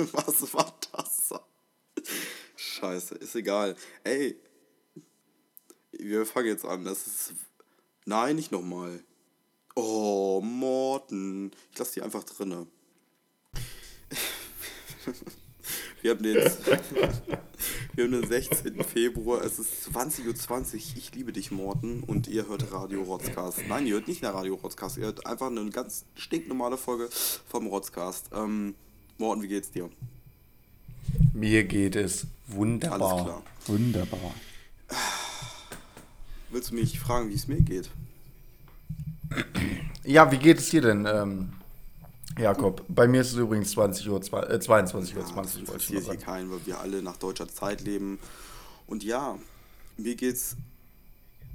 Was war das? Scheiße, ist egal. Ey, wir fangen jetzt an. Das ist. Nein, nicht nochmal. Oh, Morten. Ich lasse die einfach drinne. Wir haben den, wir haben den 16. Februar, es ist 20.20 Uhr. Ich liebe dich, Morten. Und ihr hört Radio Rotzcast. Nein, ihr hört nicht nach Radio Rotzcast. Ihr hört einfach eine ganz stinknormale Folge vom Rotzcast. Ähm, Morten, wie geht's dir? Mir geht es wunderbar. Alles klar. Wunderbar. Willst du mich fragen, wie es mir geht? Ja, wie geht es dir denn, ähm, Jakob? Bei mir ist es übrigens 20 Uhr, äh, 22 Uhr, ja, 20 Uhr. Das interessiert hier keinen, weil wir alle nach deutscher Zeit leben. Und ja, mir geht's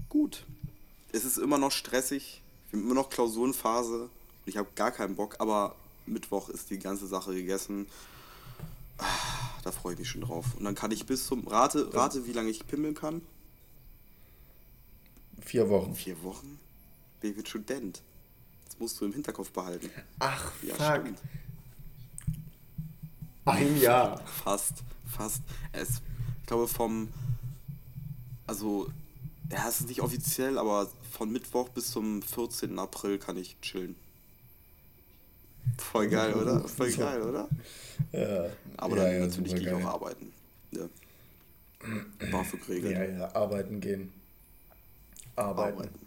gut. Es ist immer noch stressig. Wir haben immer noch Klausurenphase. Ich habe gar keinen Bock, aber Mittwoch ist die ganze Sache gegessen. Ah, da freue ich mich schon drauf. Und dann kann ich bis zum. Rate, rate wie lange ich pimmeln kann. Vier Wochen. Vier Wochen? Wird Student? Das musst du im Hinterkopf behalten. Ach, ja, fuck. Stimmt. Ein Jahr. Fast, fast. Es, ich glaube vom, also, ja, es ist nicht offiziell, aber von Mittwoch bis zum 14. April kann ich chillen. Voll geil, oder? Voll geil, oder? Ja. Aber dann ja, natürlich gehe ich auch arbeiten. Ja. BAföG-Regeln. Ja, ja, arbeiten gehen. Arbeiten. arbeiten.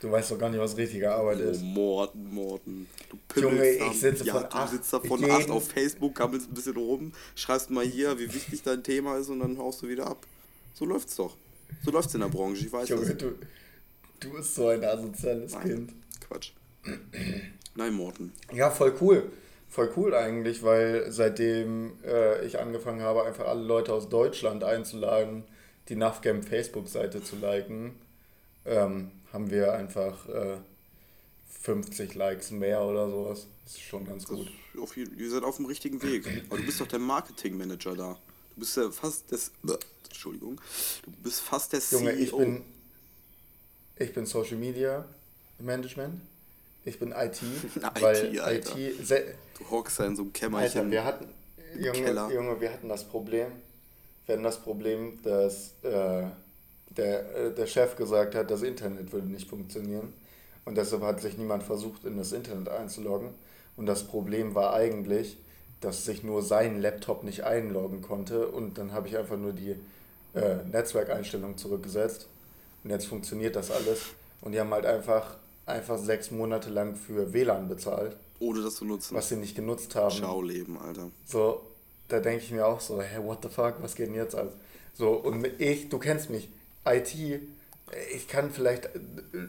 Du weißt doch gar nicht, was richtige Arbeit oh, ist. Morten, Morten. Du Junge, ich sitze ja, von du acht. sitzt da von acht auf Facebook, gammelst ein bisschen rum, schreibst mal hier, wie wichtig dein Thema ist und dann haust du wieder ab. So läuft's doch. So läuft's in der Branche, ich weiß Junge, das. Du, du bist so ein asoziales Nein, Kind. Quatsch. Nein, Morten. Ja, voll cool. Voll cool eigentlich, weil seitdem äh, ich angefangen habe, einfach alle Leute aus Deutschland einzuladen, die NAFGAM Facebook-Seite zu liken, ähm, haben wir einfach äh, 50 Likes mehr oder sowas. Das ist schon ganz gut. Auf, ihr seid auf dem richtigen Weg. Aber du bist doch der Marketingmanager da. Du bist ja fast das. Entschuldigung. Du bist fast der Junge, CEO. Ich bin, ich bin Social Media Management. Ich bin IT. weil IT, Alter. IT du hockst ja in so einem Kämmerchen. Alter, wir hatten, Junge, Junge, wir hatten das Problem. Wir hatten das Problem, dass. Äh, der, äh, der Chef gesagt hat, das Internet würde nicht funktionieren. Und deshalb hat sich niemand versucht, in das Internet einzuloggen. Und das Problem war eigentlich, dass sich nur sein Laptop nicht einloggen konnte. Und dann habe ich einfach nur die äh, Netzwerkeinstellung zurückgesetzt. Und jetzt funktioniert das alles. Und die haben halt einfach, einfach sechs Monate lang für WLAN bezahlt. Ohne das zu nutzen. Was sie nicht genutzt haben. Ciao Leben, Alter. So, da denke ich mir auch so, hey, what the fuck, was geht denn jetzt ab? So, und ich, du kennst mich, IT, ich kann vielleicht äh,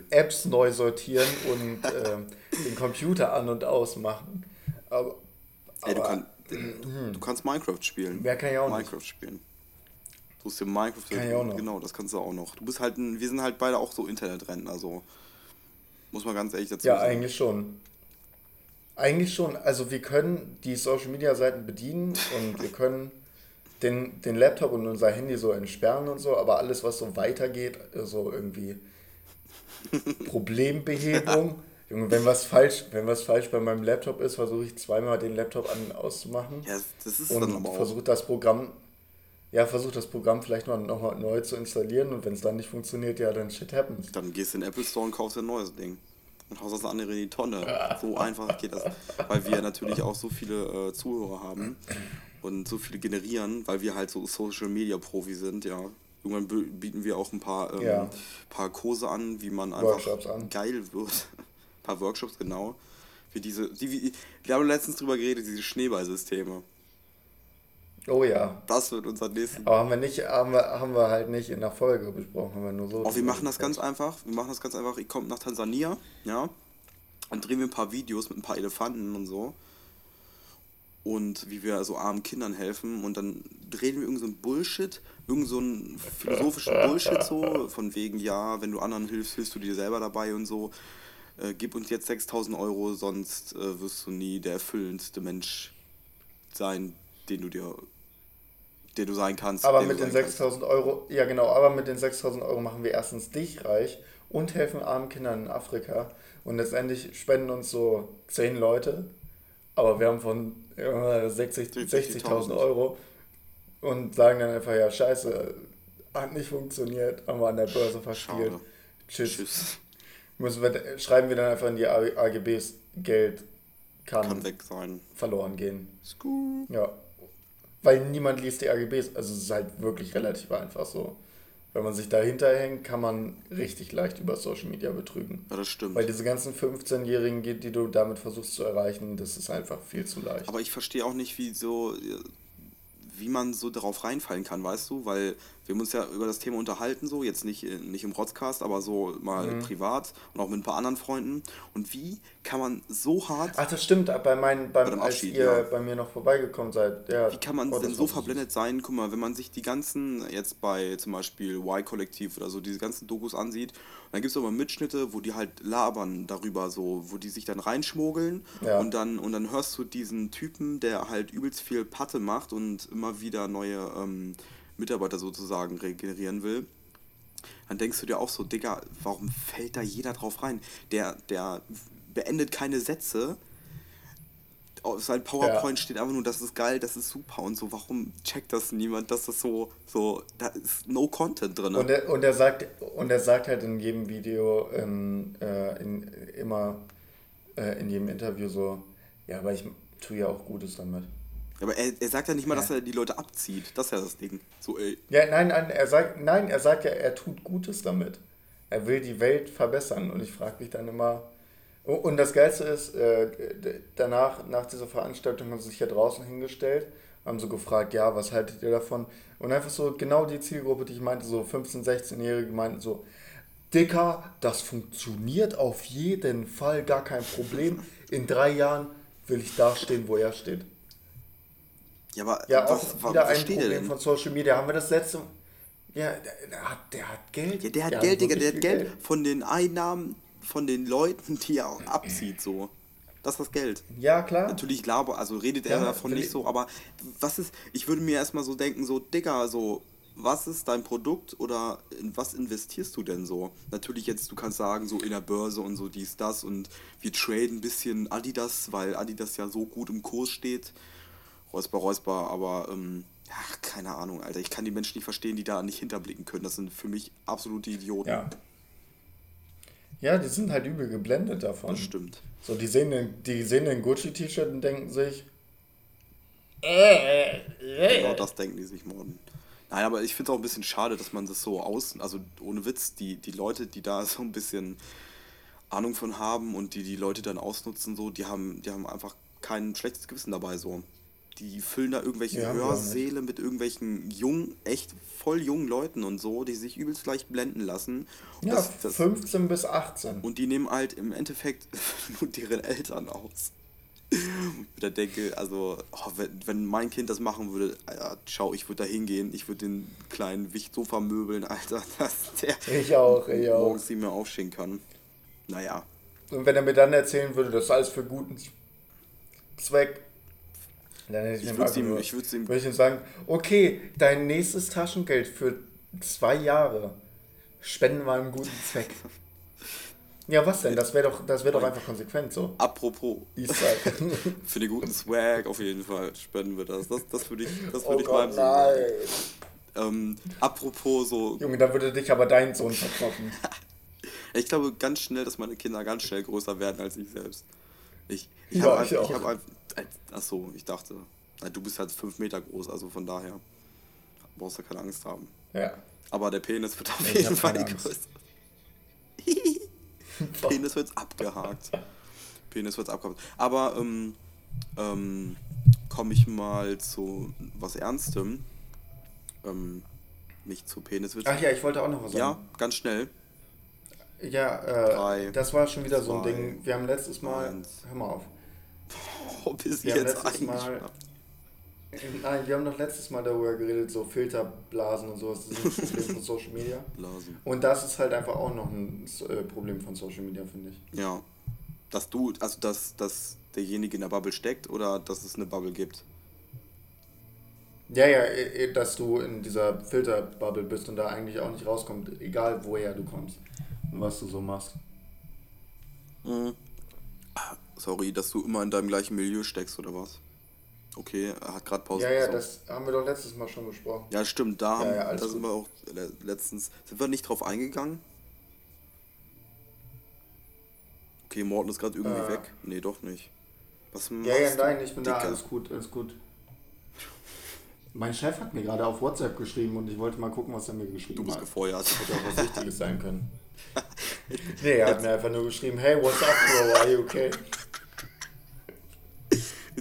Apps neu sortieren und äh, den Computer an und ausmachen. Aber, Ey, du, kann, hm. du, kannst Minecraft spielen. Wer kann ja auch Minecraft nicht. spielen. Du hast dir Minecraft kann ich auch noch. Genau, das kannst du auch noch. Du bist halt ein, wir sind halt beide auch so Internetrennen, also muss man ganz ehrlich dazu ja, sagen. Ja, eigentlich schon. Eigentlich schon. Also wir können die Social Media Seiten bedienen und wir können den, den Laptop und unser Handy so entsperren und so, aber alles, was so weitergeht, so irgendwie Problembehebung. Junge, wenn was falsch, wenn was falsch bei meinem Laptop ist, versuche ich zweimal den Laptop an und auszumachen. Ja, das ist und dann aber versuche das Programm, ja, versuche das Programm vielleicht mal neu zu installieren und wenn es dann nicht funktioniert, ja, dann shit happens. Dann gehst du in den Apple Store und kaufst ein neues Ding und haust das andere in die Tonne. So einfach geht das, weil wir natürlich auch so viele äh, Zuhörer haben und so viele generieren, weil wir halt so Social Media Profi sind, ja. Irgendwann bieten wir auch ein paar, ähm, ja. paar Kurse an, wie man einfach geil wird. ein paar Workshops, genau. Wie diese, die, wie, wir haben letztens drüber geredet, diese Schneeballsysteme. Oh ja. Das wird unser nächstes. Aber haben wir nicht, haben wir, haben wir halt nicht in der Folge besprochen, haben wir nur so. Oh, wir machen das ganz einfach. Wir machen das ganz einfach. Ich komme nach Tansania, ja. Dann drehen wir ein paar Videos mit ein paar Elefanten und so und wie wir so armen Kindern helfen und dann drehen wir irgend so Bullshit, irgend so philosophischen Bullshit so, von wegen, ja, wenn du anderen hilfst, hilfst du dir selber dabei und so. Äh, gib uns jetzt 6000 Euro, sonst äh, wirst du nie der erfüllendste Mensch sein, den du dir der du sein kannst. Aber mit den 6000 Euro, ja genau, aber mit den 6000 Euro machen wir erstens dich reich und helfen armen Kindern in Afrika. Und letztendlich spenden uns so 10 Leute aber wir haben von 60.000 60 Euro und sagen dann einfach, ja, scheiße, hat nicht funktioniert, haben wir an der Börse verspielt. Tschüss. Tschüss. Müssen wir, schreiben wir dann einfach in die AGBs, Geld kann, kann weg sein. verloren gehen. School. Ja. Weil niemand liest die AGBs, also es ist halt wirklich relativ einfach so. Wenn man sich dahinter hängt, kann man richtig leicht über Social Media betrügen. Ja, das stimmt. Weil diese ganzen 15-Jährigen, die du damit versuchst zu erreichen, das ist einfach viel zu leicht. Aber ich verstehe auch nicht, wie so wie man so darauf reinfallen kann, weißt du? Weil wir haben uns ja über das Thema unterhalten, so, jetzt nicht, nicht im Rotzcast, aber so mal mhm. privat und auch mit ein paar anderen Freunden. Und wie kann man so hart. Ach, das stimmt, bei meinen, beim, bei als ihr ja. bei mir noch vorbeigekommen seid. Ja, wie kann man denn so verblendet sein? Guck mal, wenn man sich die ganzen, jetzt bei zum Beispiel Y-Kollektiv oder so, diese ganzen Dokus ansieht, dann gibt es aber Mitschnitte, wo die halt labern darüber, so, wo die sich dann reinschmuggeln ja. und dann und dann hörst du diesen Typen, der halt übelst viel Patte macht und immer wieder neue ähm, Mitarbeiter sozusagen regenerieren will, dann denkst du dir auch so, Digga, warum fällt da jeder drauf rein? Der, der beendet keine Sätze. Auf seinem PowerPoint ja. steht einfach nur, das ist geil, das ist super und so. Warum checkt das niemand, dass das so, so, da ist no Content drin. Und er, und er sagt, und er sagt halt in jedem Video, ähm, äh, in, immer äh, in jedem Interview so, ja, aber ich tue ja auch Gutes damit. Aber er, er sagt ja nicht mal, ja. dass er die Leute abzieht. Das ist ja das Ding. So, ey. Ja, nein, nein, er sagt, nein, er sagt ja, er tut Gutes damit. Er will die Welt verbessern. Und ich frage mich dann immer. Und das Geilste ist, äh, danach, nach dieser Veranstaltung haben sie sich ja draußen hingestellt, haben so gefragt, ja, was haltet ihr davon? Und einfach so genau die Zielgruppe, die ich meinte, so 15-, 16-Jährige meinten so, Dicker, das funktioniert auf jeden Fall, gar kein Problem. In drei Jahren will ich da stehen, wo er steht. Ja, aber ja, auch was, wieder ein Problem von Social Media. Haben wir das letzte Ja, der, hat, der hat Geld. Ja, der hat der Geld, Digga, der hat Geld, Geld von den Einnahmen von den Leuten, die er auch abzieht, so. Das ist das Geld. Ja, klar. Natürlich, glaube, also redet er ja, davon nicht so, aber was ist, ich würde mir erstmal so denken, so, Digga, so, was ist dein Produkt oder in was investierst du denn so? Natürlich jetzt, du kannst sagen, so in der Börse und so dies, das und wir traden ein bisschen Adidas, weil Adidas ja so gut im Kurs steht. Räusper, Räusper, aber ähm, ach, keine Ahnung, Alter. Ich kann die Menschen nicht verstehen, die da nicht hinterblicken können. Das sind für mich absolute Idioten. Ja. Ja, die sind halt übel geblendet davon. Das stimmt. So, die sehen den, die sehen den Gucci-T-Shirt und denken sich. Äh, äh. Genau das denken die sich morgen. Nein, aber ich finde es auch ein bisschen schade, dass man das so aus. Also ohne Witz, die, die Leute, die da so ein bisschen Ahnung von haben und die die Leute dann ausnutzen, so, die haben, die haben einfach kein schlechtes Gewissen dabei so die füllen da irgendwelche ja, Hörsäle mit irgendwelchen jungen, echt voll jungen Leuten und so, die sich übelst leicht blenden lassen. Und ja, das, das, 15 bis 18. Und die nehmen halt im Endeffekt nur deren Eltern aus. Ich da denke, also, oh, wenn, wenn mein Kind das machen würde, Alter, schau, ich würde da hingehen, ich würde den kleinen Wicht so vermöbeln, Alter, dass der ich auch, ich morgens nicht mehr aufstehen kann. Naja. Und wenn er mir dann erzählen würde, das ist alles für guten Zweck, dann hätte ich, ich würde ihm, ich würde ihm, würde ich ihm sagen, okay, dein nächstes Taschengeld für zwei Jahre spenden wir einen guten Zweck. Ja, was denn? Das wäre doch, das wär doch einfach konsequent so. Apropos. Für den guten Swag auf jeden Fall spenden wir das. Das, das würde ich, das würd oh ich Gott, mal nein. Ähm, apropos so. Junge, da würde dich aber dein Sohn verkloppen. ich glaube ganz schnell, dass meine Kinder ganz schnell größer werden als ich selbst. Ich, ich ja, habe ich, ich hab, Achso, ich dachte, du bist halt fünf Meter groß, also von daher brauchst du keine Angst haben. Ja. Aber der Penis wird auf jeden Fall größer. Penis wird abgehakt. Penis wird abgehakt. Aber ähm, ähm, komme ich mal zu was Ernstem. Ähm, nicht zu Peniswitz. Ach ja, ich wollte auch noch was sagen. Ja, ganz schnell. Ja, äh, das war schon wieder zwei, so ein Ding. Wir haben letztes Mal. Eins. Hör mal auf. Oh, bis wir jetzt Mal, Nein, wir haben doch letztes Mal darüber geredet, so Filterblasen und sowas, das ist ein Problem von Social Media. Blasen. Und das ist halt einfach auch noch ein äh, Problem von Social Media, finde ich. Ja. Dass du, also dass, dass derjenige in der Bubble steckt oder dass es eine Bubble gibt? Ja, ja, dass du in dieser Filterbubble bist und da eigentlich auch nicht rauskommst, egal woher du kommst was du so machst. Mhm Sorry, dass du immer in deinem gleichen Milieu steckst, oder was? Okay, er hat gerade Pause. Ja, ja, das haben wir doch letztes Mal schon besprochen. Ja, stimmt, da, ja, ja, da sind wir auch letztens. Sind wir nicht drauf eingegangen? Okay, Morten ist gerade irgendwie äh. weg. Nee, doch nicht. Was ja, ja, nein, ich bin Dicker? da. Alles gut, alles gut. Mein Chef hat mir gerade auf WhatsApp geschrieben und ich wollte mal gucken, was er mir geschrieben hat. Du bist hat. gefeuert. Hätte auch was Wichtiges sein können. nee, er hat mir einfach nur geschrieben, hey, what's up, bro, are you okay?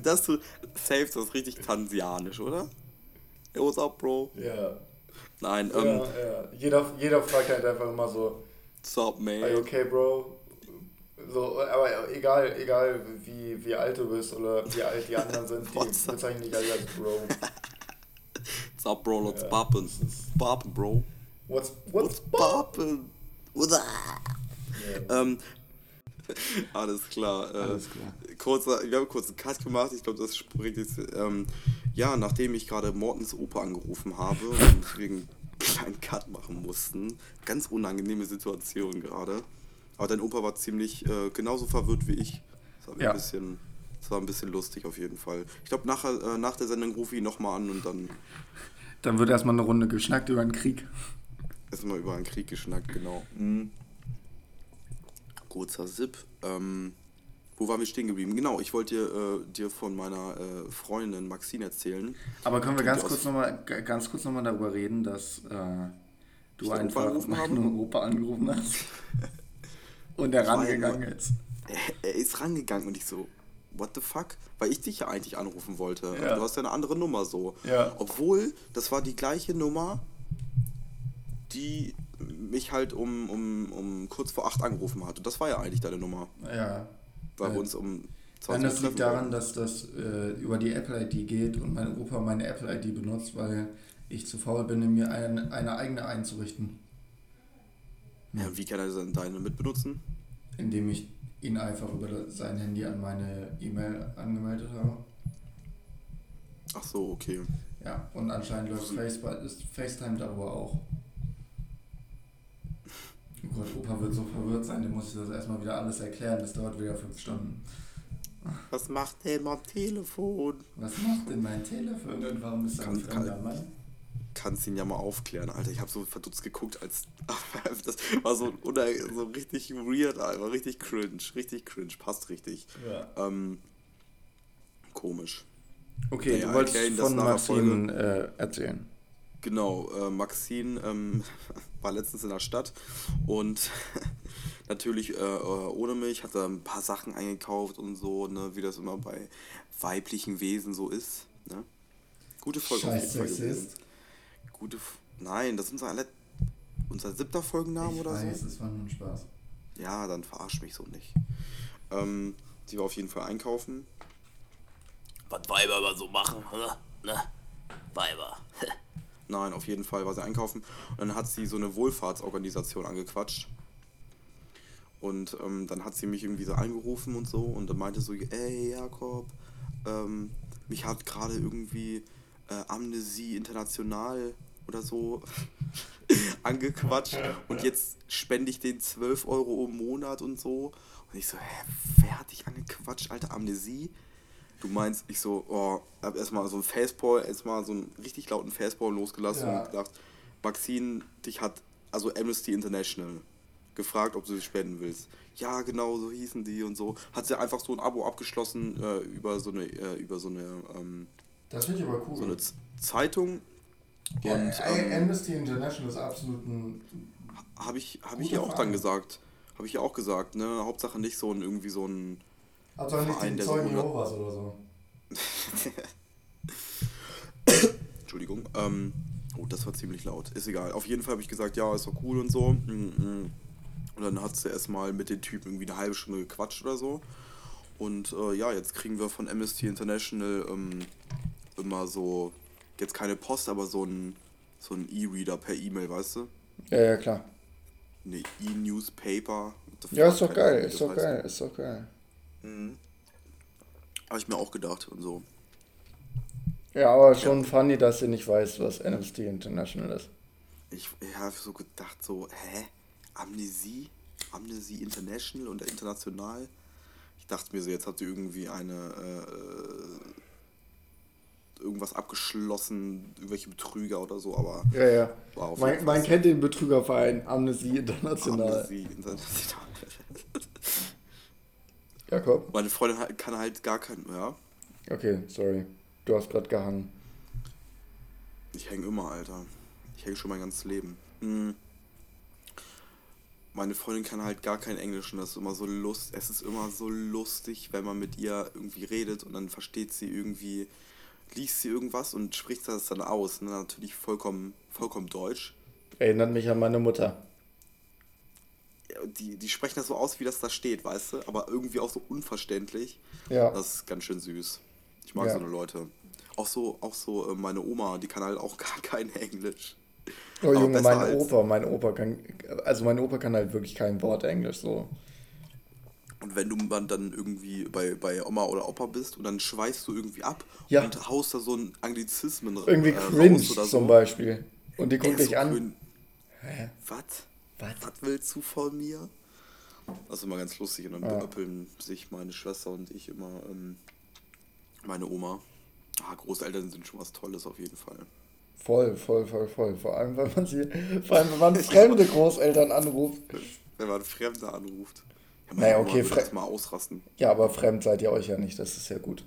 Das du safe, das ist richtig tansianisch, oder? Hey, what's up, bro? Ja. Nein, ähm. Ja, ja. Jeder, jeder fragt halt einfach immer so, What's up, man? Are you okay, bro? So, aber egal, egal wie, wie alt du bist oder wie alt die anderen sind, die bezeichnen dich alle als Bro. What's up, bro? What's ja, poppin'? Poppin', bro. What's, what's, what's poppin'? Ähm, alles klar. Äh, alles klar. Kurzer, wir haben kurz einen Cut gemacht. Ich glaube, das spricht jetzt. Ähm, ja, nachdem ich gerade Mortens Opa angerufen habe und wegen einen kleinen Cut machen mussten. Ganz unangenehme Situation gerade. Aber dein Opa war ziemlich äh, genauso verwirrt wie ich. Das war, ja. ein bisschen, das war ein bisschen lustig auf jeden Fall. Ich glaube, nach, äh, nach der Sendung rufe ich ihn nochmal an und dann. Dann wird erstmal eine Runde geschnackt über den Krieg. Erstmal über einen Krieg geschnackt, genau. Mhm. Kurzer Sip. Ähm, wo waren wir stehen geblieben? Genau, ich wollte dir, äh, dir von meiner äh, Freundin Maxine erzählen. Aber können wir ganz kurz nochmal ganz kurz noch mal darüber reden, dass äh, du einfach meinen Opa angerufen hast? Und er rangegangen ist. Er, ist rangegangen und ich so, what the fuck? Weil ich dich ja eigentlich anrufen wollte. Ja. Du hast ja eine andere Nummer so. Ja. Obwohl, das war die gleiche Nummer, die mich halt um, um, um kurz vor acht angerufen hat. Und das war ja eigentlich deine Nummer. Ja. Weil wir uns um 20 Nein, das liegt daran, dass das äh, über die Apple-ID geht und mein Opa meine Apple-ID benutzt, weil ich zu faul bin, mir ein, eine eigene einzurichten. Ja, wie kann er dann deine mitbenutzen? Indem ich ihn einfach über sein Handy an meine E-Mail angemeldet habe. Ach so, okay. Ja, und anscheinend läuft FaceTime darüber auch. Oh Gott, Opa wird so verwirrt sein, dem muss ich das erstmal wieder alles erklären. Das dauert wieder fünf Stunden. Was macht denn mein Telefon? Was macht denn mein Telefon und warum ist er ein fremder Mann? kannst ihn ja mal aufklären, Alter. Ich habe so verdutzt geguckt, als das war so, oder, so richtig weird, Alter. Richtig cringe, richtig cringe, passt richtig. Ja. Ähm, komisch. Okay, naja, du wolltest von Maxine äh, erzählen. Genau, äh, Maxine ähm, war letztens in der Stadt und natürlich äh, äh, ohne mich, hat er ein paar Sachen eingekauft und so, ne, wie das immer bei weiblichen Wesen so ist. Ne? Gute Folge Scheiß auf jeden gute. F Nein, das ist unser, alle unser siebter Folgenname ich oder weiß, so. es war nur ein Spaß. Ja, dann verarsch mich so nicht. Ähm, die war auf jeden Fall einkaufen. Was Weiber aber so machen, ne? Weiber. Nein, auf jeden Fall war sie einkaufen. Und dann hat sie so eine Wohlfahrtsorganisation angequatscht. Und ähm, dann hat sie mich irgendwie so angerufen und so und dann meinte so, ey Jakob, ähm, mich hat gerade irgendwie äh, Amnesie International oder so angequatscht und jetzt spende ich den 12 Euro im Monat und so. Und ich so, hä, wer hat dich angequatscht, alter Amnesie? Du meinst, ich so, oh, hab erstmal so ein Facepall, erstmal so einen richtig lauten Facepall losgelassen ja. und gedacht, Maxine, dich hat, also Amnesty International, gefragt, ob du sie spenden willst. Ja, genau, so hießen die und so. Hat sie einfach so ein Abo abgeschlossen äh, über so eine, äh, über so eine, ähm, das finde ich aber cool. So eine Zeitung. Ja, und, ähm, Amnesty International ist absolut ein. Habe ich, hab ich ja auch dann gesagt. Habe ich ja auch gesagt, ne? Hauptsache nicht so ein irgendwie so ein. Also Verein, nicht die Zeugen Jehovas oder so. Entschuldigung. Ähm, oh, das war ziemlich laut. Ist egal. Auf jeden Fall habe ich gesagt, ja, ist doch cool und so. Mm, mm. Und dann hat sie erstmal mit den Typen irgendwie eine halbe Stunde gequatscht oder so. Und äh, ja, jetzt kriegen wir von Amnesty International ähm, immer so, jetzt keine Post, aber so ein so ein E-Reader per E-Mail, weißt du? Ja, ja, klar. Ne, E-Newspaper. Ja, ist doch geil, ist doch geil, ist doch geil. Mhm. Habe ich mir auch gedacht und so. Ja, aber schon ja. funny, dass sie nicht weiß, was Amnesty International ist. Ich, ich habe so gedacht, so, hä? Amnesie? Amnesie International und international? Ich dachte mir so, jetzt hat sie irgendwie eine äh, irgendwas abgeschlossen, irgendwelche Betrüger oder so, aber. Ja, ja. Man, man kennt den Betrügerverein Amnesty International. Amnesty International. Jakob? Meine Freundin kann halt gar kein. Ja. Okay, sorry. Du hast gerade gehangen. Ich hänge immer, Alter. Ich hänge schon mein ganzes Leben. Hm. Meine Freundin kann halt gar kein Englisch und das ist immer so lust. Es ist immer so lustig, wenn man mit ihr irgendwie redet und dann versteht sie irgendwie liest sie irgendwas und spricht das dann aus. Ne? Natürlich vollkommen, vollkommen deutsch. Erinnert mich an meine Mutter. Die, die sprechen das so aus, wie das da steht, weißt du? Aber irgendwie auch so unverständlich. Ja. Das ist ganz schön süß. Ich mag ja. so eine Leute. Auch so, auch so äh, meine Oma, die kann halt auch gar kein Englisch. Oh Junge, mein Opa, mein Opa kann, also mein Opa kann halt wirklich kein Wort Englisch so. Und wenn du dann irgendwie bei, bei Oma oder Opa bist und dann schweißt du irgendwie ab ja. und haust da so ein Anglizismen Irgendwie äh, cringe so. zum Beispiel. Und die guckt dich so an. Was? Was willst du von mir? Das ist immer ganz lustig. Und dann ja. beöppeln sich meine Schwester und ich immer ähm, meine Oma. Ah, Großeltern sind schon was Tolles auf jeden Fall. Voll, voll, voll, voll. Vor allem, wenn man sie, vor allem, wenn man fremde Großeltern anruft. Wenn man Fremde anruft. Ja, naja, okay, fremd. mal ausrasten. Ja, aber fremd seid ihr euch ja nicht, das ist ja gut.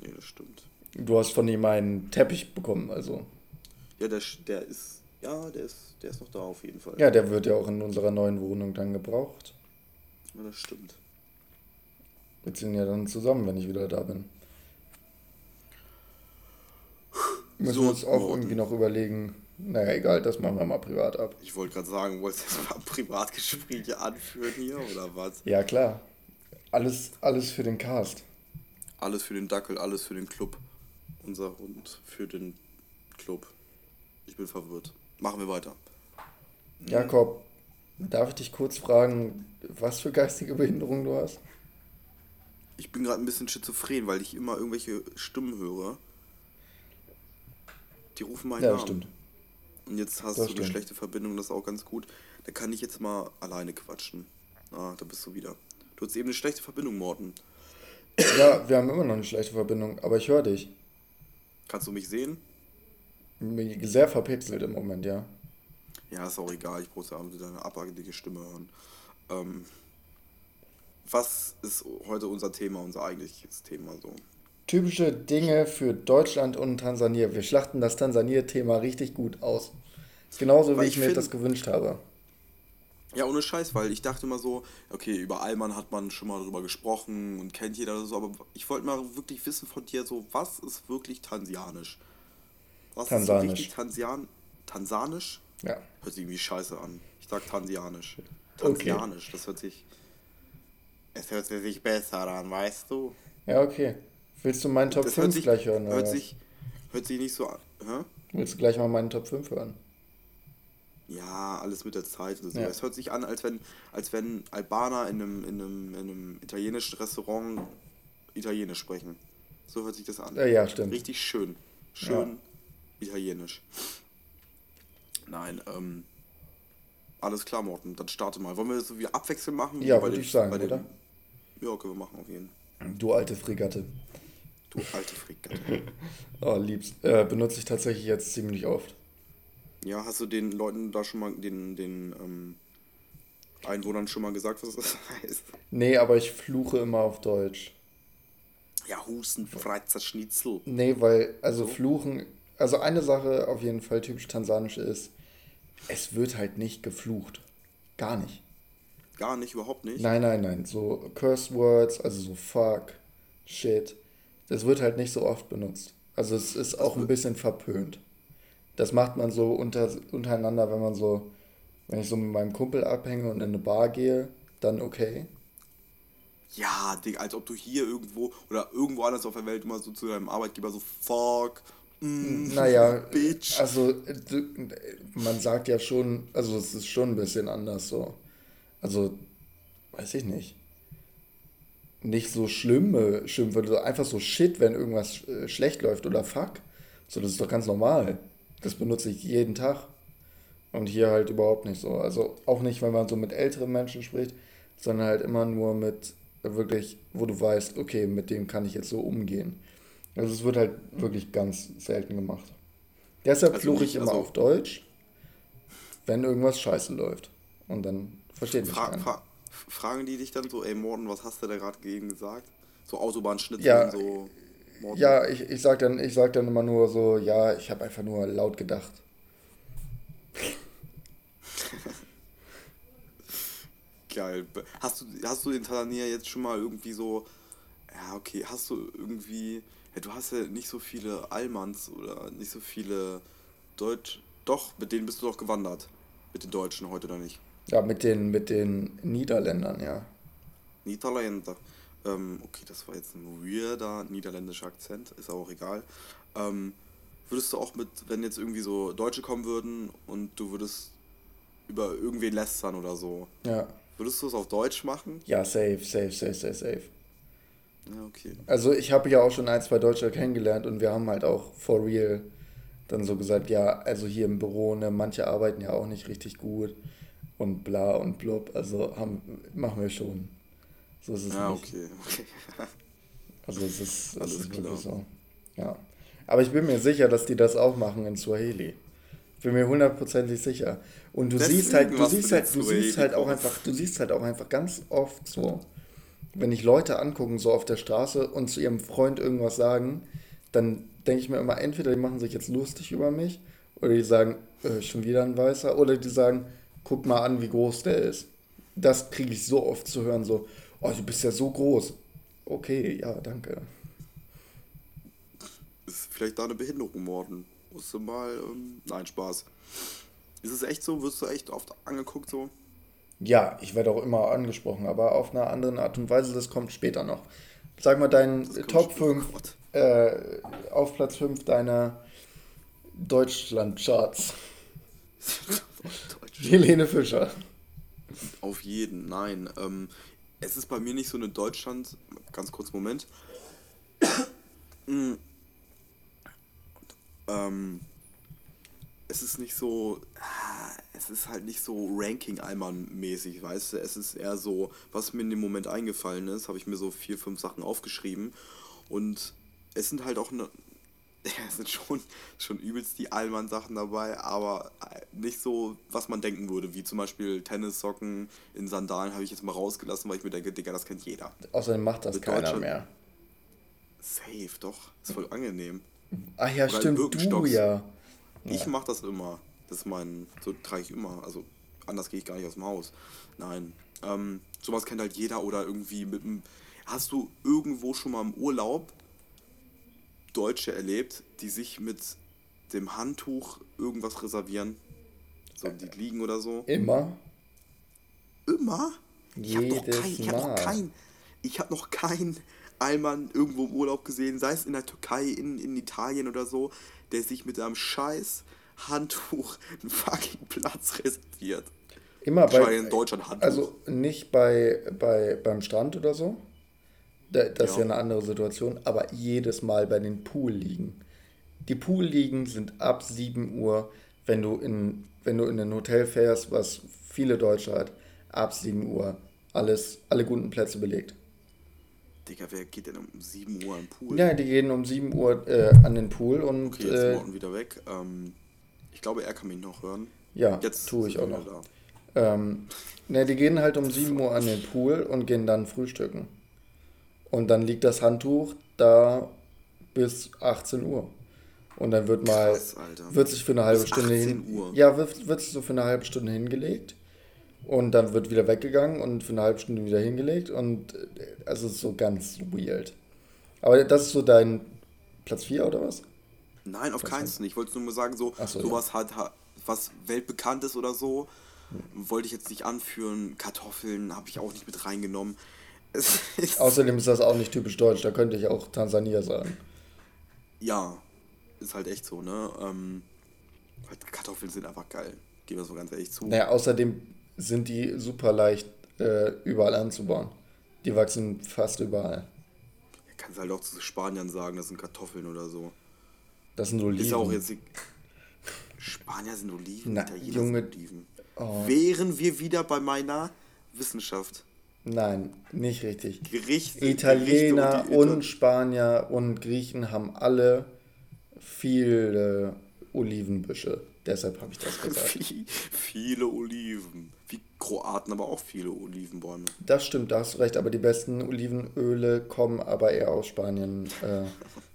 Nee, das stimmt. Du hast von ihm einen Teppich bekommen, also. Ja, der, der ist. Ja, der ist, der ist noch da auf jeden Fall. Ja, der wird ja auch in unserer neuen Wohnung dann gebraucht. Ja, das stimmt. Wir ziehen ja dann zusammen, wenn ich wieder da bin. Müssen so, wir uns auch irgendwie noch überlegen, naja, egal, das machen wir mal privat ab. Ich wollte gerade sagen, wolltest du jetzt mal Privatgespräche anführen hier oder was? Ja, klar. Alles, alles für den Cast. Alles für den Dackel, alles für den Club. Unser Hund für den Club. Ich bin verwirrt. Machen wir weiter. Jakob, darf ich dich kurz fragen, was für geistige Behinderung du hast? Ich bin gerade ein bisschen schizophren, weil ich immer irgendwelche Stimmen höre. Die rufen meinen ja, Namen. Stimmt. Und jetzt hast das du stimmt. eine schlechte Verbindung, das ist auch ganz gut. Da kann ich jetzt mal alleine quatschen. Ah, da bist du wieder. Du hast eben eine schlechte Verbindung, Morten. Ja, wir haben immer noch eine schlechte Verbindung, aber ich höre dich. Kannst du mich sehen? Sehr verpixelt im Moment, ja. Ja, ist auch egal, ich brauche ja auch deine abartige Stimme hören. Ähm, was ist heute unser Thema, unser eigentliches Thema so? Typische Dinge für Deutschland und Tansania. Wir schlachten das Tansania-Thema richtig gut aus. Genauso wie ich, ich mir das gewünscht habe. Ja, ohne Scheiß, weil ich dachte immer so, okay, über Alman hat man schon mal drüber gesprochen und kennt jeder so, aber ich wollte mal wirklich wissen von dir so, was ist wirklich tansianisch? Was Tansanisch. ist richtig Tansian Tansanisch? Ja. Hört sich irgendwie scheiße an. Ich sag tansianisch. Tansianisch, okay. das hört sich. Es hört sich besser an, weißt du? Ja, okay. Willst du meinen Top das 5 sich, gleich hören? Hört sich, hört sich nicht so an. Hä? Willst du gleich mal meinen Top 5 hören? Ja, alles mit der Zeit. So. Ja. Es hört sich an, als wenn, als wenn Albaner in einem, in, einem, in einem italienischen Restaurant Italienisch sprechen. So hört sich das an. Ja, ja stimmt. Richtig schön. Schön ja. Italienisch. Nein, ähm. Alles klar, Morten. Dann starte mal. Wollen wir das so wie abwechselnd machen? Ja, würde ich sagen, oder? Ja, können wir machen auf jeden Fall. Du alte Fregatte. Du alte Fregatte. oh, liebst. Äh, benutze ich tatsächlich jetzt ziemlich oft. Ja, hast du den Leuten da schon mal, den, den ähm, Einwohnern schon mal gesagt, was das heißt? Nee, aber ich fluche immer auf Deutsch. Ja, Husten, Freizer Schnitzel. Nee, weil, also so? fluchen, also eine Sache auf jeden Fall typisch tansanisch ist, es wird halt nicht geflucht. Gar nicht. Gar nicht, überhaupt nicht? Nein, nein, nein. So Curse Words, also so fuck, shit. Das wird halt nicht so oft benutzt. Also es ist auch ein bisschen verpönt. Das macht man so unter, untereinander, wenn man so, wenn ich so mit meinem Kumpel abhänge und in eine Bar gehe, dann okay. Ja, Digga, als ob du hier irgendwo oder irgendwo anders auf der Welt immer so zu deinem Arbeitgeber so fuck. Mm, naja, Bitch. also man sagt ja schon, also es ist schon ein bisschen anders so. Also, weiß ich nicht nicht so schlimme Schimpfwörter, einfach so Shit, wenn irgendwas äh, schlecht läuft oder Fuck. So, das ist doch ganz normal. Das benutze ich jeden Tag. Und hier halt überhaupt nicht so. Also auch nicht, wenn man so mit älteren Menschen spricht, sondern halt immer nur mit wirklich, wo du weißt, okay, mit dem kann ich jetzt so umgehen. Also es wird halt wirklich ganz selten gemacht. Deshalb also fluche ich immer also auf Deutsch, wenn irgendwas scheiße läuft. Und dann versteht mich fra fra Fragen die dich dann so, ey Morten, was hast du da gerade gegen gesagt? So Autobahnschnitte ja, und so. Morten. Ja, ich, ich sag dann, ich sag dann immer nur so, ja, ich habe einfach nur laut gedacht. Geil. Hast du, hast du in Tansania jetzt schon mal irgendwie so, ja, okay, hast du irgendwie, ja, du hast ja nicht so viele Almans oder nicht so viele Deutsch, doch, mit denen bist du doch gewandert. Mit den Deutschen heute oder nicht? Ja, mit den, mit den Niederländern, ja. Niederländer. Ähm, okay, das war jetzt ein weirder niederländischer Akzent, ist aber auch egal. Ähm, würdest du auch mit, wenn jetzt irgendwie so Deutsche kommen würden und du würdest über irgendwen lästern oder so. Ja. Würdest du es auf Deutsch machen? Ja, safe, safe, safe, safe, safe. Okay. Also ich habe ja auch schon ein, zwei Deutsche kennengelernt und wir haben halt auch for real dann so gesagt, ja, also hier im Büro, ne, manche arbeiten ja auch nicht richtig gut und bla und blub. Also haben, machen wir schon. So ist es ja, nicht. okay, okay. also es ist, es ist wirklich so. Ja. Aber ich bin mir sicher, dass die das auch machen in Swahili. Ich bin mir hundertprozentig sicher. Und du Deswegen siehst halt, du siehst halt, du siehst halt auch einfach, du siehst halt auch einfach ganz oft so, wenn ich Leute angucken, so auf der Straße und zu ihrem Freund irgendwas sagen, dann denke ich mir immer, entweder die machen sich jetzt lustig über mich oder die sagen, äh, schon wieder ein Weißer, oder die sagen, guck mal an, wie groß der ist. Das kriege ich so oft zu hören, so, oh, du bist ja so groß. Okay, ja, danke. Ist vielleicht da eine Behinderung, Morden. Musst du mal, ähm, nein, Spaß. Ist es echt so? Wirst du echt oft angeguckt so? Ja, ich werde auch immer angesprochen, aber auf einer anderen Art und Weise, das kommt später noch. Sag mal deinen Top 5, äh, auf Platz 5 deiner Deutschland-Charts. Helene Fischer. Auf jeden, nein. Ähm, es ist bei mir nicht so eine Deutschland. Ganz kurz, Moment. ähm, es ist nicht so. Es ist halt nicht so Ranking-Allmann-mäßig, weißt du? Es ist eher so, was mir in dem Moment eingefallen ist, habe ich mir so vier, fünf Sachen aufgeschrieben. Und es sind halt auch ja, es sind schon, schon übelst die Allmann-Sachen dabei, aber äh, nicht so, was man denken würde, wie zum Beispiel Tennissocken in Sandalen habe ich jetzt mal rausgelassen, weil ich mir denke, Digga, das kennt jeder. Außerdem macht das Mit keiner mehr. Safe, doch. Ist voll angenehm. Ach ja, Oder stimmt, du ja. Ich mache das immer. Das ist mein, so trage ich immer. Also anders gehe ich gar nicht aus dem Haus. Nein. Ähm, sowas kennt halt jeder oder irgendwie mit einem. Hast du irgendwo schon mal im Urlaub Deutsche erlebt, die sich mit dem Handtuch irgendwas reservieren? So, die liegen oder so? Immer. Immer? Ich habe noch kein, ich habe noch kein, ich habe noch kein Allmann irgendwo im Urlaub gesehen, sei es in der Türkei, in, in Italien oder so, der sich mit einem scheiß Handtuch einen fucking Platz reserviert. Immer bei in Deutschland Handtuch. Also nicht bei, bei beim Strand oder so, das ja. ist ja eine andere Situation, aber jedes Mal bei den Poolliegen. Die Poolliegen sind ab 7 Uhr, wenn du in, wenn du in ein Hotel fährst, was viele Deutsche hat, ab 7 Uhr alles, alle guten Plätze belegt. Digga, wer geht denn um 7 Uhr am Pool? Ja, die gehen um 7 Uhr äh, an den Pool und. Okay, jetzt äh, Morten wieder weg. Ähm, ich glaube, er kann mich noch hören. Ja, jetzt tue ich auch noch. Ähm, ne, die gehen halt um 7 Uhr an den Pool und gehen dann frühstücken. Und dann liegt das Handtuch da bis 18 Uhr. Und dann wird mal, Krass, wird sich für eine halbe bis Stunde hin, Uhr. ja, wird, wird sich so für eine halbe Stunde hingelegt. Und dann wird wieder weggegangen und für eine halbe Stunde wieder hingelegt. Und äh, also es ist so ganz weird. Aber das ist so dein Platz 4 oder was? Nein, auf keinen Fall. Ich wollte nur mal sagen, so, so sowas ja. hat, was weltbekannt ist oder so, wollte ich jetzt nicht anführen. Kartoffeln habe ich auch nicht mit reingenommen. Außerdem ist das auch nicht typisch deutsch, da könnte ich auch Tansania sagen. Ja, ist halt echt so, ne? Ähm, Kartoffeln sind einfach geil, gehen wir so ganz ehrlich zu. Naja, außerdem sind die super leicht äh, überall anzubauen. Die wachsen fast überall. Ja, kannst halt auch zu Spaniern sagen, das sind Kartoffeln oder so. Das sind Oliven. Ist auch jetzt die Spanier sind Oliven, Na, Italiener Junge, sind Oliven. Oh. Wären wir wieder bei meiner Wissenschaft. Nein, nicht richtig. Gerichte, Italiener Gerichte und, und, Spanier und Griechen haben alle viele Olivenbüsche. Deshalb habe ich das gesagt. viele Oliven. Wie Kroaten aber auch viele Olivenbäume. Das stimmt, da hast du recht, aber die besten Olivenöle kommen aber eher aus Spanien, äh,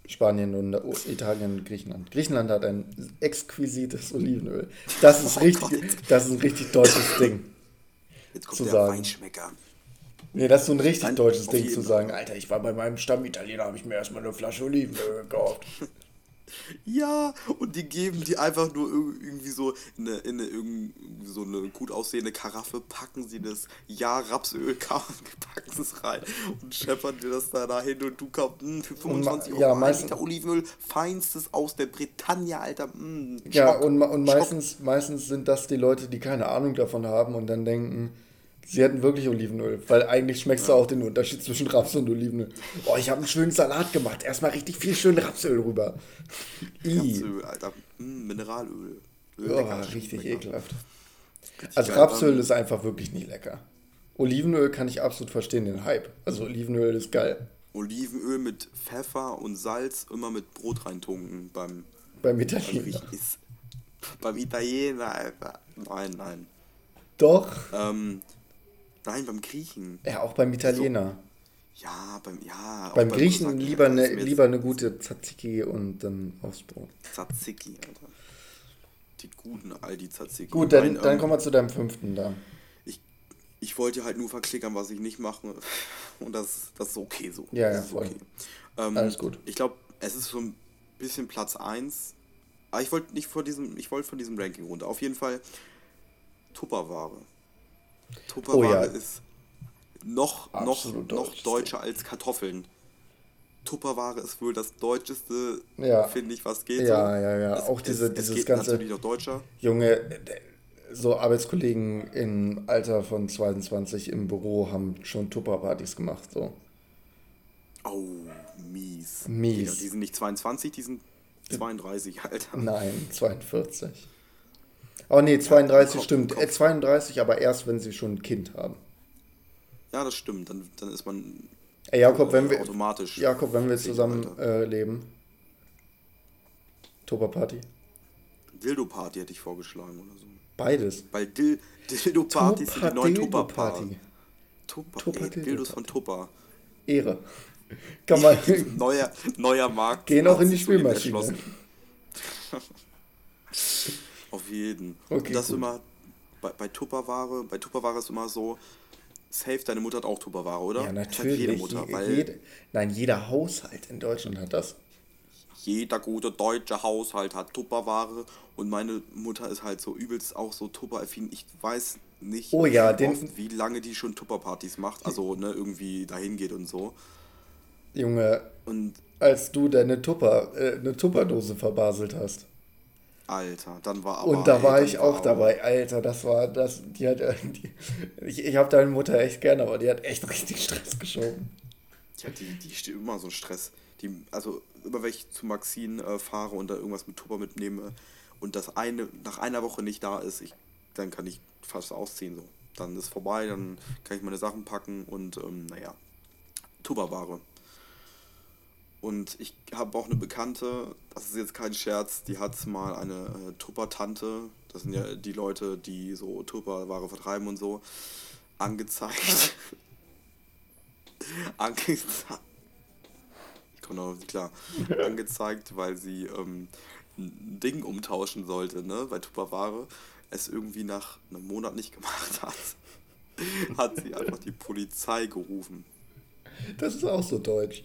Spanien und Italien und Griechenland. Griechenland hat ein exquisites Olivenöl. Das ist oh richtig, Gott. das ist ein richtig deutsches Ding. Jetzt kommt zu der sagen. Weinschmecker. Nee, das ist so ein richtig Nein, deutsches Ding zu sagen. Alter, ich war bei meinem Stammitaliener, habe ich mir erstmal eine Flasche Olivenöl gekauft. Ja, und die geben die einfach nur irgendwie so in eine, in eine, irgendwie so eine gut aussehende Karaffe, packen sie das Ja Rapsöl, packen es rein und scheppern dir das da dahin und du kaufst hm, für 25 Euro ja, ein Liter Olivenöl, feinstes aus der Bretagne, Alter. Mh, hm, ja, und, und meistens, meistens sind das die Leute, die keine Ahnung davon haben und dann denken, Sie hatten wirklich Olivenöl, weil eigentlich schmeckst du auch den Unterschied zwischen Raps und Olivenöl. Oh, ich habe einen schönen Salat gemacht. Erstmal richtig viel schön Rapsöl rüber. Rapsöl, Alter. Mm, Mineralöl. Oh, richtig ekelhaft. Richtig also Rapsöl ist einfach wirklich nicht lecker. Olivenöl kann ich absolut verstehen, den Hype. Also Olivenöl ist geil. Olivenöl mit Pfeffer und Salz immer mit Brot reintunken beim, beim Italiener. Beim Italiener, Alter. Nein, nein. Doch. Ähm, Nein, beim Griechen. Ja, auch beim Italiener. So. Ja, beim, ja. Beim Griechen beim lieber, eine, lieber eine gute Tzatziki und dann aufs Brot. Tzatziki, Alter. Die guten Aldi Tzatziki. Gut, dann, Nein, dann ähm, kommen wir zu deinem fünften da. Ich, ich wollte halt nur verklickern, was ich nicht mache. Und das, das ist okay so. Ja, das ja, voll. Okay. Ähm, Alles gut. Ich glaube, es ist so ein bisschen Platz 1. Aber ich wollte nicht vor diesem, ich wollte von diesem Ranking runter. Auf jeden Fall Tupperware. Tupperware oh, ja. ist noch, noch, noch deutscher als Kartoffeln. Tupperware ist wohl das deutscheste, ja. finde ich, was geht. Ja, ja, ja. Es, auch diese, es, dieses es ganze. Junge, so Arbeitskollegen im Alter von 22 im Büro haben schon Tupperpartys gemacht, so. Oh, mies. Mies. Die, die sind nicht 22, die sind 32, Alter. Nein, 42. Oh nee, 32 ja, stimmt. Äh, 32, aber erst, wenn sie schon ein Kind haben. Ja, das stimmt. Dann, dann ist man Ey, Jakob, wenn wir, automatisch. Jakob, wenn wir zusammen äh, leben. Toba-Party. Dildo-Party hätte ich vorgeschlagen oder so. Beides. Weil Dil Dildo-Partys sind die neuen Tupper-Party. Tupper, Tupper Dildos von Tupper. Ehre. Kann man neuer, neuer Markt. Gehen auch in die Spielmaschine. Auf jeden. Okay, und das gut. immer bei, bei Tupperware, bei Tupperware ist immer so, safe, deine Mutter hat auch Tupperware, oder? Ja, natürlich. Jede Mutter, weil jede, nein, jeder Haushalt in Deutschland hat das. Jeder gute deutsche Haushalt hat Tupperware und meine Mutter ist halt so übelst auch so Tupper-affin. Ich weiß nicht, oh ja, wie, oft, wie lange die schon Tupper-Partys macht, also ne, irgendwie dahin geht und so. Junge, und als du deine Tupper, äh, eine Tupperdose verbaselt hast. Alter, dann war aber. Und da war ich auch dabei, Alter, das war das, die hat, die, ich, ich habe deine Mutter echt gerne, aber die hat echt richtig Stress geschoben. Ja, die, die steht immer so Stress. Die, also, immer wenn ich zu Maxine äh, fahre und da irgendwas mit Tupper mitnehme und das eine, nach einer Woche nicht da ist, ich, dann kann ich fast ausziehen, so. Dann ist vorbei, dann kann ich meine Sachen packen und, ähm, naja, Tupperware. Und ich habe auch eine Bekannte, das ist jetzt kein Scherz, die hat mal eine äh, Tupper-Tante, das sind ja die Leute, die so Tupperware vertreiben und so, angezeigt. angezeigt. Ich komme noch nicht klar. angezeigt, weil sie ähm, ein Ding umtauschen sollte, ne, bei Tupperware. Es irgendwie nach einem Monat nicht gemacht hat. hat sie einfach die Polizei gerufen. Das ist auch so deutsch.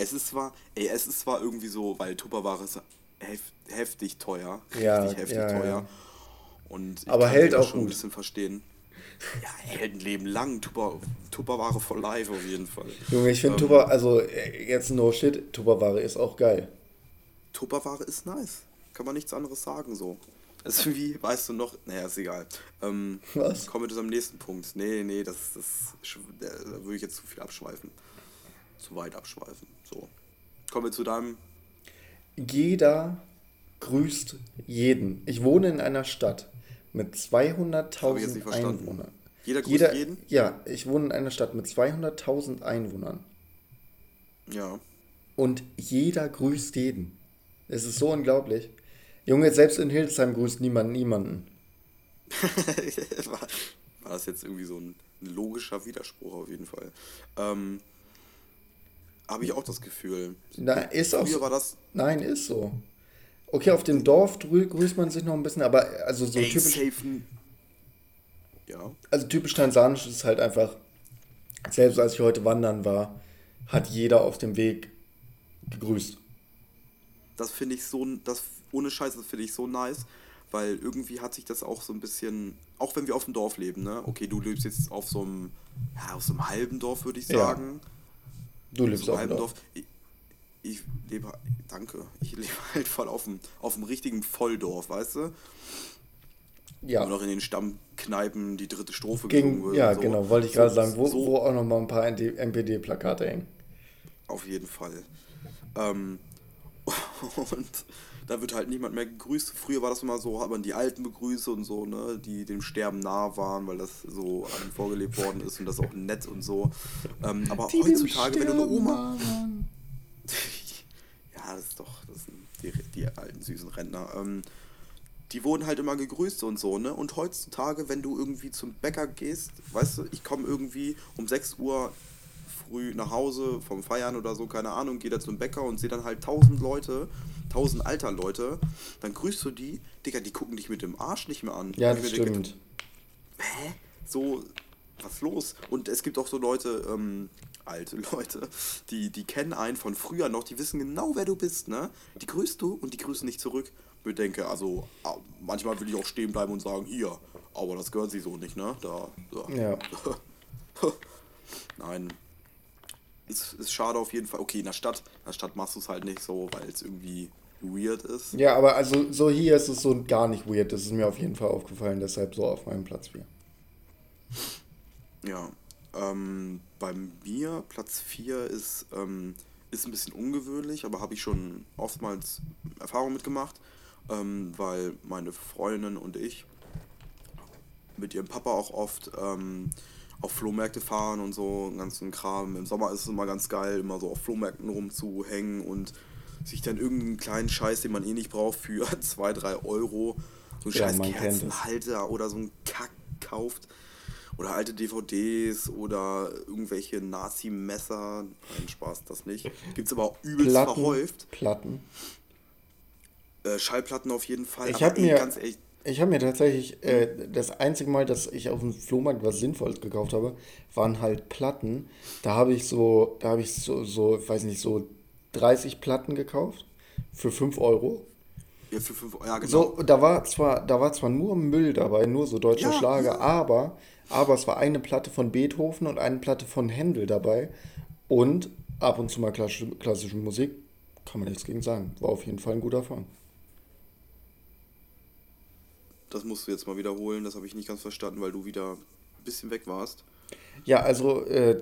Es ist zwar, ey, es ist zwar irgendwie so, weil Tupperware ist hef heftig teuer. Ja, heftig, heftig ja, teuer. Ja. Und Aber hält auch schon gut. ein bisschen verstehen. Ja, hält ein Leben lang. Tupper, Tupperware for life auf jeden Fall. Junge, ich finde ähm, Tupper, also äh, jetzt no shit, Tupperware ist auch geil. Tupperware ist nice. Kann man nichts anderes sagen so. Das ist wie, weißt du noch, naja, ist egal. Ähm, Was? Kommen wir zu unserem nächsten Punkt. Nee, nee, das, das, da würde ich jetzt zu viel abschweifen zu weit abschweifen. So. Kommen wir zu deinem. Jeder grüßt jeden. Ich wohne in einer Stadt mit 200.000 Einwohnern. Jeder grüßt Jeder, jeden? Ja, ich wohne in einer Stadt mit 200.000 Einwohnern. Ja. Und jeder grüßt jeden. Es ist so unglaublich. Junge, selbst in Hildesheim grüßt niemand niemanden. war, war, das jetzt irgendwie so ein logischer Widerspruch auf jeden Fall. Ähm, Habe ich auch das Gefühl. Na, ist auch so. war das. Nein, ist so. Okay, auf dem Dorf grüßt man sich noch ein bisschen, aber also so Ey, typisch. Safe. Ja. Also typisch tanzanisch ist halt einfach, selbst als ich heute wandern war, hat jeder auf dem Weg gegrüßt. Das finde ich so, das ohne Scheiß, das finde ich so nice, weil irgendwie hat sich das auch so ein bisschen, auch wenn wir auf dem Dorf leben, ne? Okay, du lebst jetzt auf so einem, ja, auf so einem halben Dorf, würde ich sagen. Ja. Du lebst so auf einem Dorf. Ich, ich lebe, danke, ich lebe halt voll auf dem, auf dem richtigen Volldorf, weißt du? Ja. Und auch in den Stammkneipen die dritte Strophe gesungen wird. Ja, so. genau, wollte ich so, gerade sagen, wo, so, wo auch noch mal ein paar MPD-Plakate hängen. Auf jeden Fall. Ähm, und da wird halt niemand mehr gegrüßt. Früher war das immer so, hat man die Alten begrüßt und so, ne, die dem Sterben nah waren, weil das so an vorgelebt worden ist und das auch nett und so. Ähm, aber die heutzutage, wenn du eine Oma. ja, das ist doch, das sind die, die alten süßen Rentner. Ähm, die wurden halt immer gegrüßt und so, ne? Und heutzutage, wenn du irgendwie zum Bäcker gehst, weißt du, ich komme irgendwie um 6 Uhr früh nach Hause vom Feiern oder so, keine Ahnung, gehe da zum Bäcker und sehe dann halt tausend Leute, tausend alter Leute, dann grüßt du die, Digga, die gucken dich mit dem Arsch nicht mehr an. Ja, das stimmt. Denke, hä? So, was los? Und es gibt auch so Leute, ähm, alte Leute, die, die kennen einen von früher noch, die wissen genau, wer du bist, ne? Die grüßt du und die grüßen nicht zurück. Ich denke, also manchmal will ich auch stehen bleiben und sagen, hier, aber das gehört sie so nicht, ne? Da, da. Ja. Nein, ist, ist schade auf jeden Fall. Okay, in der Stadt, in der Stadt machst du es halt nicht so, weil es irgendwie weird ist. Ja, aber also so hier ist es so gar nicht weird. Das ist mir auf jeden Fall aufgefallen, deshalb so auf meinem Platz 4. Ja, ähm, bei mir Platz 4 ist, ähm, ist ein bisschen ungewöhnlich, aber habe ich schon oftmals Erfahrung mitgemacht, ähm, weil meine Freundin und ich mit ihrem Papa auch oft ähm, auf Flohmärkte fahren und so, ganzen Kram. Im Sommer ist es immer ganz geil, immer so auf Flohmärkten rumzuhängen und sich dann irgendeinen kleinen Scheiß, den man eh nicht braucht, für 2, 3 Euro, so einen ja, scheiß Kerzenhalter oder so einen Kack kauft. Oder alte DVDs oder irgendwelche Nazi-Messer. Nein, Spaß, das nicht. Gibt es aber auch übelst Platten, verhäuft. Platten. Äh, Schallplatten auf jeden Fall. Ich habe mir, ganz ehrlich, ich habe mir tatsächlich, äh, das einzige Mal, dass ich auf dem Flohmarkt was Sinnvolles gekauft habe, waren halt Platten. Da habe ich so, da habe ich so, so, ich weiß nicht, so 30 Platten gekauft für 5 Euro. Ja, für 5 Euro, ja, genau. So, da war zwar, da war zwar nur Müll dabei, nur so deutscher ja, Schlager, ja. aber, aber es war eine Platte von Beethoven und eine Platte von Händel dabei. Und ab und zu mal klassische, klassische Musik, kann man nichts gegen sagen. War auf jeden Fall ein guter Fang. Das musst du jetzt mal wiederholen, das habe ich nicht ganz verstanden, weil du wieder ein bisschen weg warst. Ja, also äh,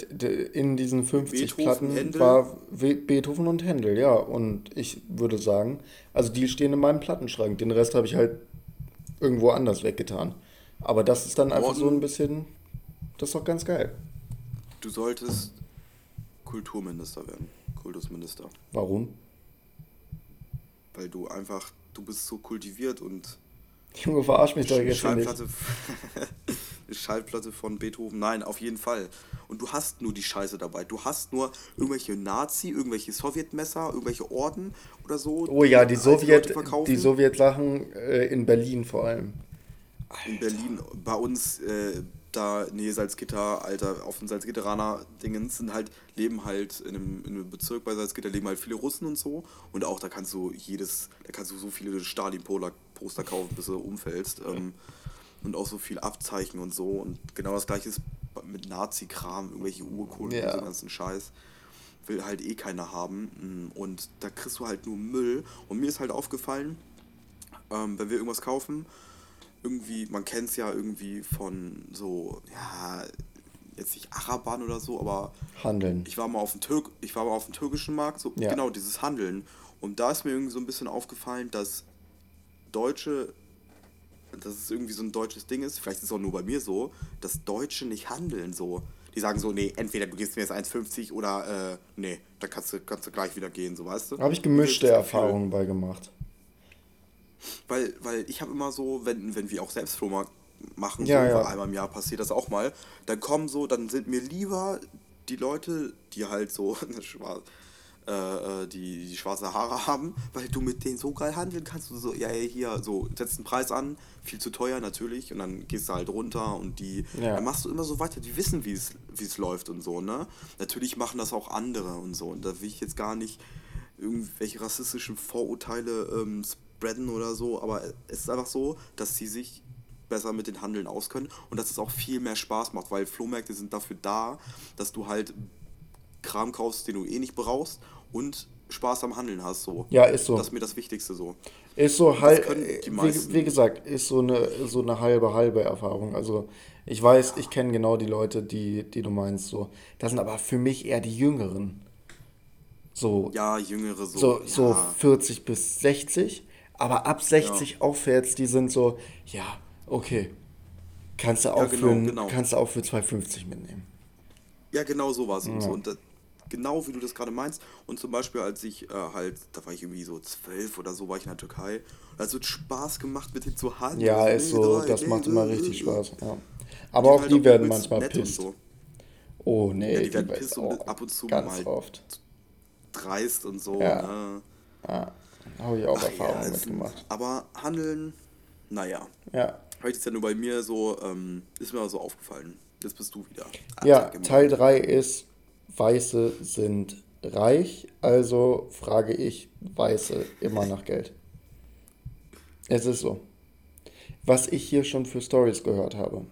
in diesen 50 Beethoven, Platten Händel. war Beethoven und Händel, ja. Und ich würde sagen, also die stehen in meinem Plattenschrank. Den Rest habe ich halt irgendwo anders weggetan. Aber das ist dann einfach Morten, so ein bisschen, das ist doch ganz geil. Du solltest Kulturminister werden, Kultusminister. Warum? Weil du einfach, du bist so kultiviert und Junge, verarsch mich doch jetzt nicht. Schallplatte von Beethoven, nein, auf jeden Fall. Und du hast nur die Scheiße dabei. Du hast nur irgendwelche Nazi, irgendwelche Sowjetmesser, irgendwelche Orden oder so. Oh ja, die Sowjet, die Sowjet-Sachen äh, in Berlin vor allem. In Berlin, bei uns, äh, da Nähe Salzgitter, Alter, auf dem Salzgitteraner Dingens sind halt, leben halt in einem, in einem Bezirk bei Salzgitter, leben halt viele Russen und so. Und auch da kannst du jedes, da kannst du so viele Stalin-Poster kaufen, bis du umfällst. Ähm, und auch so viel Abzeichen und so. Und genau das gleiche ist mit Nazi-Kram, irgendwelche Urkunden ja. und so ganzen Scheiß. Will halt eh keiner haben. Und da kriegst du halt nur Müll. Und mir ist halt aufgefallen, ähm, wenn wir irgendwas kaufen, irgendwie, man kennt es ja irgendwie von so, ja, jetzt nicht Arabern oder so, aber Handeln. Ich war mal auf dem Türk, ich war mal auf dem türkischen Markt, so ja. genau dieses Handeln. Und da ist mir irgendwie so ein bisschen aufgefallen, dass Deutsche dass es irgendwie so ein deutsches Ding ist, vielleicht ist es auch nur bei mir so, dass Deutsche nicht handeln so. Die sagen so, nee, entweder du gibst mir jetzt 1,50 oder äh, nee, dann kannst du, kannst du gleich wieder gehen, so weißt du. Habe ich gemischte Erfahrungen bei gemacht. Weil, weil ich habe immer so, wenn, wenn wir auch selbst Flohmarkt machen, ja, so, ja. einmal im Jahr passiert das auch mal, dann kommen so, dann sind mir lieber die Leute, die halt so äh, äh, die, die schwarze Haare haben, weil du mit denen so geil handeln kannst. Du so, ja, hier, so, setzt einen Preis an, viel zu teuer natürlich, und dann gehst du halt runter und die, ja. dann machst du immer so weiter, die wissen, wie es läuft und so, ne? Natürlich machen das auch andere und so, und da will ich jetzt gar nicht irgendwelche rassistischen Vorurteile ähm, spreaden oder so, aber es ist einfach so, dass sie sich besser mit den Handeln auskennen und dass es auch viel mehr Spaß macht, weil Flohmärkte sind dafür da, dass du halt Kram kaufst, den du eh nicht brauchst und Spaß am Handeln hast. So. Ja, ist so. Das ist mir das Wichtigste so. Ist so halb, wie, wie, gesagt, ist so eine, so eine halbe, halbe Erfahrung. Also ich weiß, ja. ich kenne genau die Leute, die, die du meinst. So. Das sind aber für mich eher die Jüngeren. So, ja, Jüngere so. So, ja. so 40 bis 60. Aber ab 60 ja. aufwärts, die sind so, ja, okay. Kannst du auch, ja, genau, für, genau. Kannst du auch für 2,50 mitnehmen. Ja, genau so war es. Und, so. und genau wie du das gerade meinst. Und zum Beispiel, als ich äh, halt, da war ich irgendwie so zwölf oder so, war ich in der Türkei. Hat es Spaß gemacht, mit denen zu handeln. Ja, also, ist so, das macht immer richtig Spaß. Ja. Aber auch halt die werden manchmal pisst. So. Oh nee, ja, die, die werden pisst und ab und zu ganz mal oft. dreist und so. Ja. Ne? ja. Habe ich auch Ach, Erfahrungen ja, mitgemacht. Aber handeln, naja. Ja. Heute ist ja nur bei mir so, ähm, ist mir so aufgefallen. Jetzt bist du wieder. Ja, Teil 3 ist, Weiße sind reich, also frage ich Weiße immer nach Geld. Es ist so. Was ich hier schon für Stories gehört habe.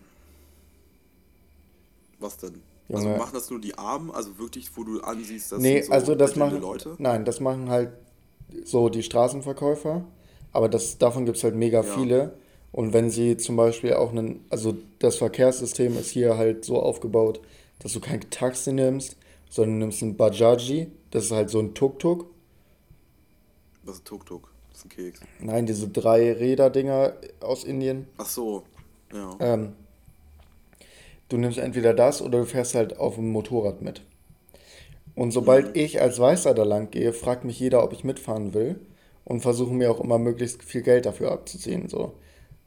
Was denn? Also Junge. Also machen das nur die Armen, also wirklich, wo du ansiehst, dass nee, so also das machen Leute? Nein, das machen halt so die Straßenverkäufer, aber das, davon gibt es halt mega ja. viele. Und wenn sie zum Beispiel auch einen, also das Verkehrssystem ist hier halt so aufgebaut, dass du kein Taxi nimmst, sondern du nimmst ein Bajaji, das ist halt so ein Tuk-Tuk. Was ist ein Tuk-Tuk? Das ist ein Keks. Nein, diese drei Räder-Dinger aus Indien. Ach so, ja. Ähm, du nimmst entweder das oder du fährst halt auf dem Motorrad mit. Und sobald mhm. ich als Weißer da lang gehe, fragt mich jeder, ob ich mitfahren will und versuchen mir auch immer möglichst viel Geld dafür abzuziehen. So.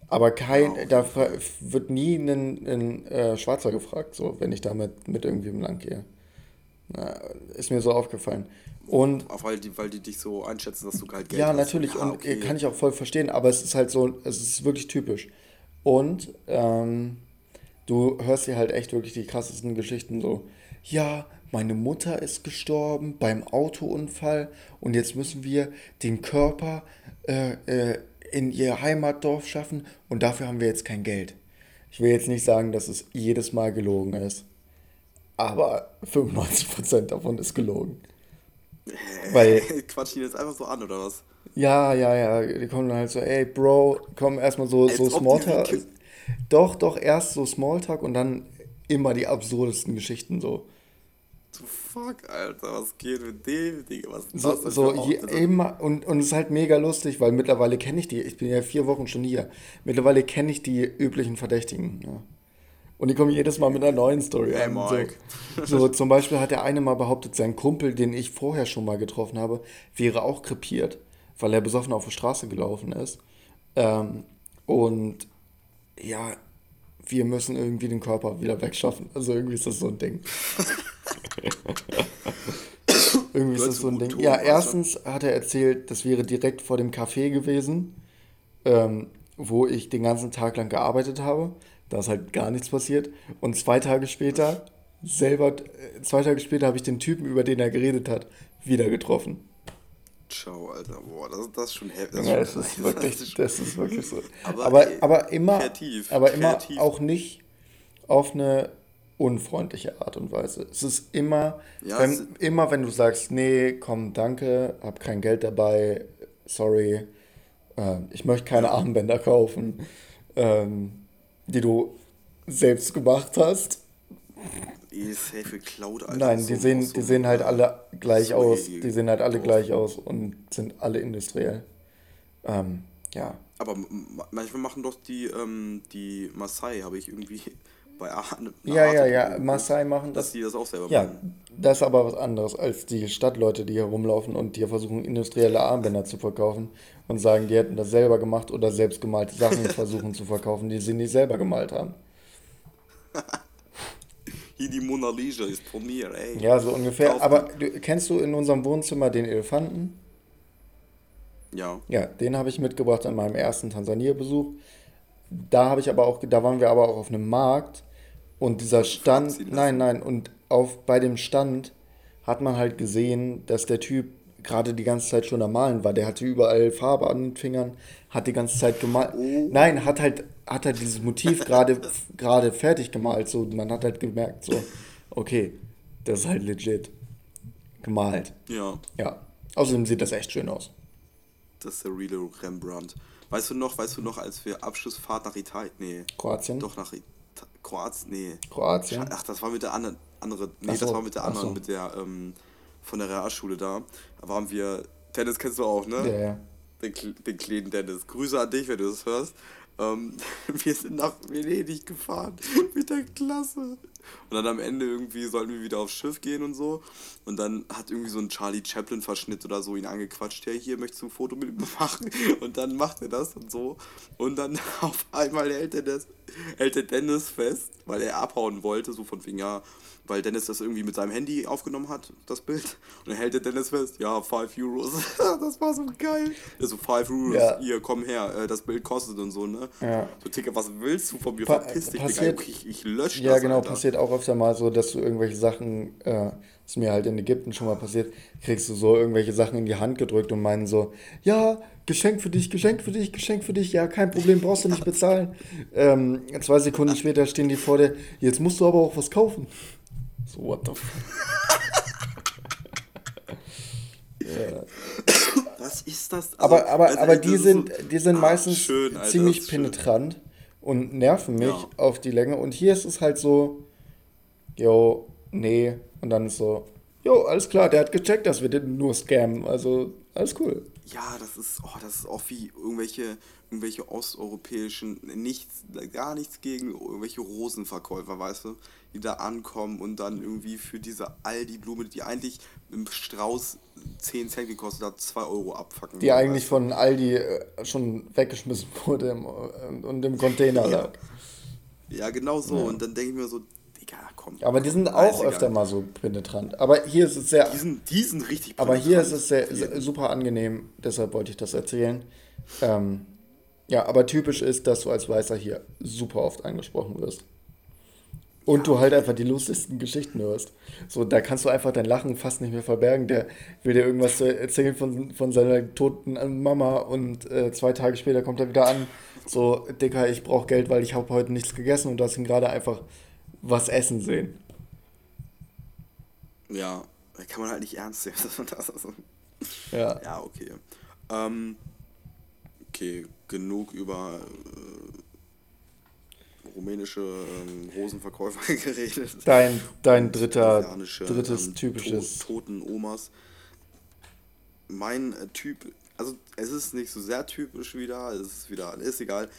Aber kein, ja, da wird nie ein, ein äh, Schwarzer gefragt, so, wenn ich damit mit irgendwem lang gehe. Na, ist mir so aufgefallen. Und auch weil die, weil die dich so einschätzen, dass du halt Geld ja, hast. Natürlich, ja, natürlich. Und kann ich auch voll verstehen, aber es ist halt so, es ist wirklich typisch. Und ähm, du hörst dir halt echt wirklich die krassesten Geschichten so. Ja, meine Mutter ist gestorben beim Autounfall und jetzt müssen wir den Körper äh, äh, in ihr Heimatdorf schaffen und dafür haben wir jetzt kein Geld. Ich will jetzt nicht sagen, dass es jedes Mal gelogen ist, aber 95% davon ist gelogen. Weil. Quatsch die jetzt einfach so an, oder was? Ja, ja, ja. Die kommen dann halt so, ey, Bro, komm erstmal so, so Smalltalk. Doch, doch, erst so Smalltalk und dann immer die absurdesten Geschichten so the fuck, Alter, was geht mit dem, Digga, was ist so, das so je, immer, und, und es ist halt mega lustig, weil mittlerweile kenne ich die, ich bin ja vier Wochen schon hier, mittlerweile kenne ich die üblichen Verdächtigen, ja. Und die kommen jedes Mal mit einer neuen Story hey, an. So, so, zum Beispiel hat der eine mal behauptet, sein Kumpel, den ich vorher schon mal getroffen habe, wäre auch krepiert, weil er besoffen auf der Straße gelaufen ist. Ähm, und ja, wir müssen irgendwie den Körper wieder wegschaffen. Also irgendwie ist das so ein Ding. irgendwie ist das so ein Ding. Ja, erstens hat er erzählt, das wäre direkt vor dem Café gewesen, ähm, wo ich den ganzen Tag lang gearbeitet habe. Da ist halt gar nichts passiert. Und zwei Tage später, selber, äh, zwei Tage später habe ich den Typen, über den er geredet hat, wieder getroffen. Ciao, Alter. Boah, das, das ist schon heftig. Ja, das, ist wirklich, das ist wirklich so. Aber, aber, ey, aber immer, kreativ, aber immer kreativ. auch nicht auf eine unfreundliche Art und Weise. Es ist immer, ja, wenn, es immer wenn du sagst, nee, komm, danke, hab kein Geld dabei, sorry, äh, ich möchte keine. Armbänder kaufen, ähm, die du selbst gemacht hast. Safe Cloud, Alter. Nein, die sehen, so die sehen halt alle gleich aus. Die sehen halt alle gleich aus und sind alle industriell. Ähm, Ja. Aber manchmal machen doch die, ähm, die Maasai, habe ich irgendwie bei Arne. Ja, ja, ja, Maasai machen das. Dass die das auch selber ja, machen. Ja, das ist aber was anderes als die Stadtleute, die hier rumlaufen und hier versuchen, industrielle Armbänder zu verkaufen und sagen, die hätten das selber gemacht oder selbst gemalte Sachen versuchen zu verkaufen, die sie nicht selber gemalt haben. Hier die Mona Lisa ist von mir, ey. Ja, so ungefähr. Aber du, kennst du in unserem Wohnzimmer den Elefanten? Ja. Ja, den habe ich mitgebracht an meinem ersten Tansania-Besuch. Da habe ich aber auch, da waren wir aber auch auf einem Markt und dieser Stand, nein, nein, und auf bei dem Stand hat man halt gesehen, dass der Typ gerade die ganze Zeit schon am Malen war. Der hatte überall Farbe an den Fingern, hat die ganze Zeit gemalt. Oh. Nein, hat halt, hat halt dieses Motiv gerade gerade fertig gemalt. So, man hat halt gemerkt, so, okay, das ist halt legit gemalt. Ja. Ja. Außerdem sieht das echt schön aus. Das ist der reale Rembrandt. Weißt du noch, weißt du noch, als wir Abschlussfahrt nach Italien, nee. Kroatien? Doch nach Italien. Kroatien, nee. Kroatien? Ach, das war mit der anderen, andere, nee, so. das war mit der anderen, so. mit der, ähm, von der Realschule da. Da waren wir, Dennis kennst du auch, ne? Ja, ja. Den, den kleinen Dennis. Grüße an dich, wenn du das hörst. Ähm, wir sind nach Venedig gefahren mit der Klasse. Und dann am Ende irgendwie sollten wir wieder aufs Schiff gehen und so. Und dann hat irgendwie so ein Charlie Chaplin-Verschnitt oder so ihn angequatscht. Ja, hier möchtest du ein Foto mit ihm machen? Und dann macht er das und so. Und dann auf einmal hält er, das, hält er Dennis fest, weil er abhauen wollte, so von wegen, ja, weil Dennis das irgendwie mit seinem Handy aufgenommen hat, das Bild. Und dann hält der Dennis fest, ja, 5 Euros. das war so geil. Also 5 Euros, ja. hier, komm her, äh, das Bild kostet und so, ne? Ja. So, Ticker, was willst du von mir? Pa Verpiss dich, passiert, Ich, ich lösche ja, das, Ja, genau, Alter. passiert auch öfter mal so, dass du irgendwelche Sachen, äh, ist mir halt in Ägypten schon mal passiert, kriegst du so irgendwelche Sachen in die Hand gedrückt und meinen so, ja, Geschenk für dich, Geschenk für dich, Geschenk für dich, ja, kein Problem, brauchst du nicht bezahlen. Ähm, zwei Sekunden später stehen die vor dir, jetzt musst du aber auch was kaufen. So, what the ja. Was ist das? Also, aber aber, also, aber die, sind, so, die sind ah, meistens schön, Alter, ziemlich penetrant schön. und nerven mich ja. auf die Länge. Und hier ist es halt so, jo, nee. Und dann ist so, jo, alles klar, der hat gecheckt, dass wir den nur scammen. Also, alles cool. Ja, das ist, oh, das ist auch wie irgendwelche, irgendwelche osteuropäischen, nichts, gar nichts gegen irgendwelche Rosenverkäufer, weißt du, die da ankommen und dann irgendwie für diese Aldi-Blume, die eigentlich im Strauß 10 Cent gekostet hat, 2 Euro abfacken. Die eigentlich von Aldi äh, schon weggeschmissen wurde im, äh, und im Container lag. Ja, genau so. Ja. Und dann denke ich mir so, Digga, komm. Aber die sind auch öfter mal so penetrant. Aber hier ist es sehr. Die sind, die sind richtig penetrant. Aber hier ist es sehr, sehr, super angenehm, deshalb wollte ich das erzählen. Ähm, ja, aber typisch ist, dass du als Weißer hier super oft angesprochen wirst. Und du halt einfach die lustigsten Geschichten hörst. So, da kannst du einfach dein Lachen fast nicht mehr verbergen. Der will dir irgendwas erzählen von, von seiner toten Mama und äh, zwei Tage später kommt er wieder an. So, Dicker, ich brauche Geld, weil ich habe heute nichts gegessen und du hast ihn gerade einfach was essen sehen. Ja, kann man halt nicht ernst sehen. ja. Ja, okay. Ähm, okay, genug über äh, rumänische ähm, Rosenverkäufer geredet. Dein, dein dritter, drittes ähm, typisches. To toten Omas. Mein äh, Typ, also es ist nicht so sehr typisch wieder, es ist wieder, ist egal,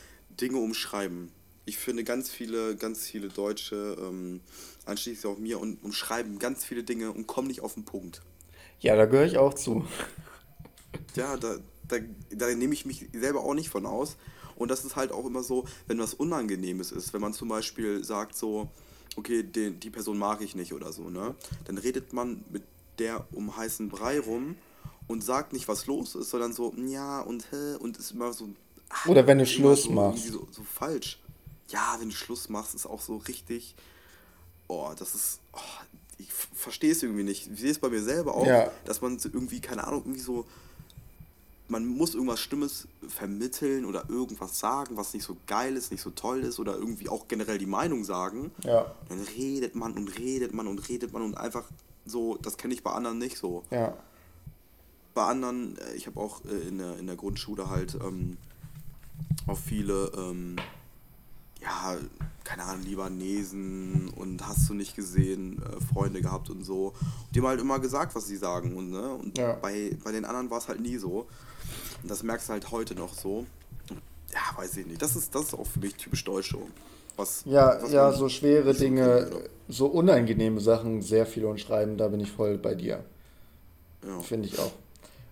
Dinge umschreiben. Ich finde ganz viele, ganz viele Deutsche, ähm, anschließend auch mir, und umschreiben ganz viele Dinge und kommen nicht auf den Punkt. Ja, da gehöre ich auch zu. Ja, da, da, da nehme ich mich selber auch nicht von aus. Und das ist halt auch immer so, wenn was Unangenehmes ist, wenn man zum Beispiel sagt so, okay, den, die Person mag ich nicht oder so, ne? Dann redet man mit der um heißen Brei rum und sagt nicht, was los ist, sondern so, ja und hä, und ist immer so. Ach, oder wenn du Schluss so, machst. So, so falsch. Ja, wenn du Schluss machst, ist auch so richtig. Oh, das ist. Oh, ich verstehe es irgendwie nicht. Ich sehe es bei mir selber auch, ja. dass man irgendwie, keine Ahnung, irgendwie so man muss irgendwas Stimmes vermitteln oder irgendwas sagen, was nicht so geil ist, nicht so toll ist oder irgendwie auch generell die Meinung sagen. Ja. Dann redet man und redet man und redet man und einfach so, das kenne ich bei anderen nicht so. Ja. Bei anderen, äh, ich habe auch äh, in der, in der Grundschule halt ähm, auch viele, ähm, ja, keine Ahnung, Libanesen und hast du nicht gesehen, äh, Freunde gehabt und so. Und die haben halt immer gesagt, was sie sagen. Und, ne? und ja. bei, bei den anderen war es halt nie so. Und das merkst du halt heute noch so. weiß ich nicht. Das ist, das ist auch für mich typisch Deutsch. Was, ja, was ja, so schwere Dinge, so unangenehme Sachen, sehr viel und schreiben, da bin ich voll bei dir. Ja. Finde ich auch.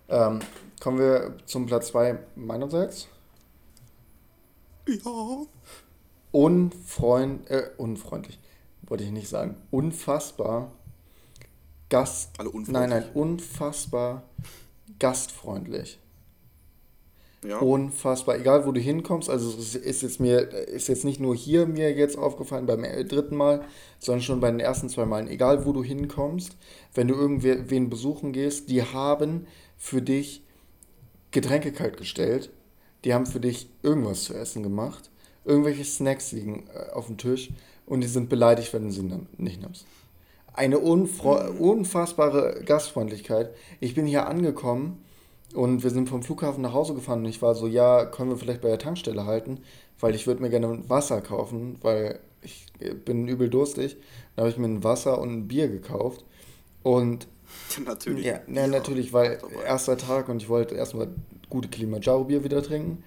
Ähm, kommen wir zum Platz 2 meinerseits. Ja. Unfreund, äh, unfreundlich, wollte ich nicht sagen. Unfassbar Gast. Alle unfreundlich. Nein, nein, unfassbar gastfreundlich. Ja. Unfassbar. Egal, wo du hinkommst, also es ist jetzt mir, ist jetzt nicht nur hier mir jetzt aufgefallen beim dritten Mal, sondern schon bei den ersten zwei Malen. Egal, wo du hinkommst, wenn du irgendwen besuchen gehst, die haben für dich Getränke kalt gestellt, die haben für dich irgendwas zu essen gemacht, irgendwelche Snacks liegen äh, auf dem Tisch und die sind beleidigt, wenn du sie nicht nimmst. Eine unfassbare Gastfreundlichkeit. Ich bin hier angekommen und wir sind vom Flughafen nach Hause gefahren und ich war so, ja, können wir vielleicht bei der Tankstelle halten, weil ich würde mir gerne Wasser kaufen, weil ich bin übel durstig. Da habe ich mir ein Wasser und ein Bier gekauft und natürlich. Ja, ja, natürlich, weil erster Tag und ich wollte erstmal gute Kilimanjaro-Bier wieder trinken.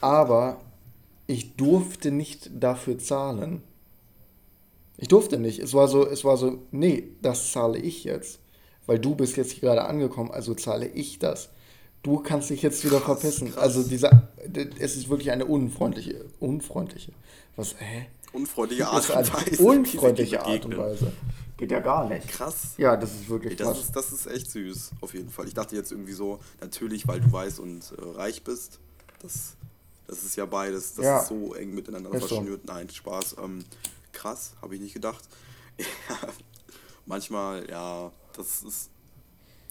Aber ich durfte nicht dafür zahlen. Ich durfte nicht. Es war so, es war so, nee, das zahle ich jetzt weil du bist jetzt hier gerade angekommen, also zahle ich das. Du kannst dich jetzt wieder krass, verpissen. Krass. Also dieser, es ist wirklich eine unfreundliche, unfreundliche, was, hä? Unfreundliche Art und Weise. Unfreundliche Art und Weise. Geht ja gar nicht. Krass. Ja, das ist wirklich das krass. Ist, das ist echt süß, auf jeden Fall. Ich dachte jetzt irgendwie so, natürlich, weil du weiß und äh, reich bist, das, das ist ja beides, das ja. ist so eng miteinander ist verschnürt. So. Nein, Spaß. Ähm, krass, habe ich nicht gedacht. manchmal, ja, das ist,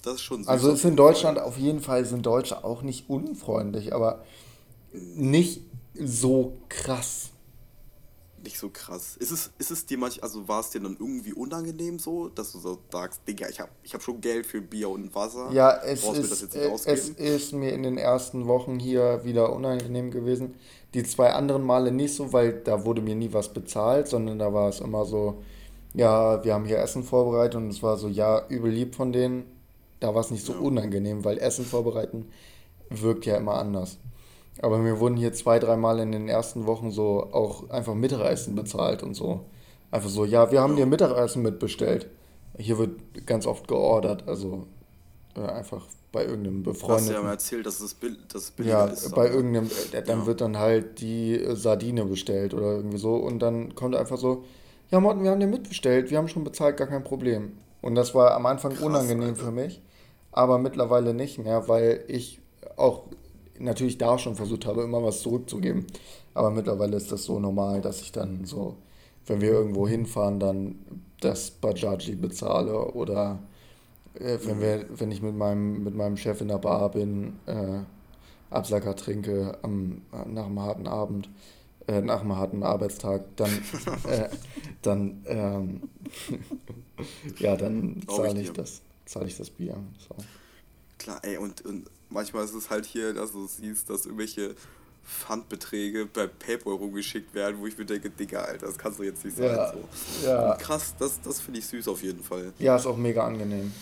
das ist schon Also ist in Deutschland auf jeden Fall sind Deutsche auch nicht unfreundlich, aber nicht so krass. Nicht so krass. Ist es, ist es dir manchmal, also war es dir dann irgendwie unangenehm so, dass du so sagst, Digga, ich habe ich hab schon Geld für Bier und Wasser. Ja, es ist, es ist mir in den ersten Wochen hier wieder unangenehm gewesen. Die zwei anderen Male nicht so, weil da wurde mir nie was bezahlt, sondern da war es immer so, ja, wir haben hier Essen vorbereitet und es war so, ja, übel lieb von denen. Da war es nicht so unangenehm, weil Essen vorbereiten wirkt ja immer anders. Aber mir wurden hier zwei, dreimal in den ersten Wochen so auch einfach Mittagessen bezahlt und so. Einfach so, ja, wir haben dir Mittagessen mitbestellt. Hier wird ganz oft geordert, also äh, einfach bei irgendeinem befreundeten. Du hast ja mal erzählt, dass es, bill dass es billiger ja, ist. Ja, bei irgendeinem, äh, dann ja. wird dann halt die Sardine bestellt oder irgendwie so und dann kommt einfach so, ja Morten, wir haben dir mitbestellt, wir haben schon bezahlt, gar kein Problem. Und das war am Anfang Krass, unangenehm Alter. für mich, aber mittlerweile nicht mehr, weil ich auch natürlich da schon versucht habe, immer was zurückzugeben. Aber mittlerweile ist das so normal, dass ich dann so, wenn wir irgendwo hinfahren, dann das Bajaji bezahle oder äh, wenn, wir, wenn ich mit meinem, mit meinem Chef in der Bar bin, äh, Absacker trinke am, nach einem harten Abend, äh, nach einem harten Arbeitstag, dann, äh, dann ähm, ja, dann zahle ich, das, zahle ich das Bier. So. Klar, ey, und, und manchmal ist es halt hier, dass du siehst, dass irgendwelche Pfandbeträge bei PayPal rumgeschickt werden, wo ich mir denke, Digga, Alter, das kannst du jetzt nicht sein. Ja, so. ja. krass, das, das finde ich süß auf jeden Fall. Ja, ist auch mega angenehm.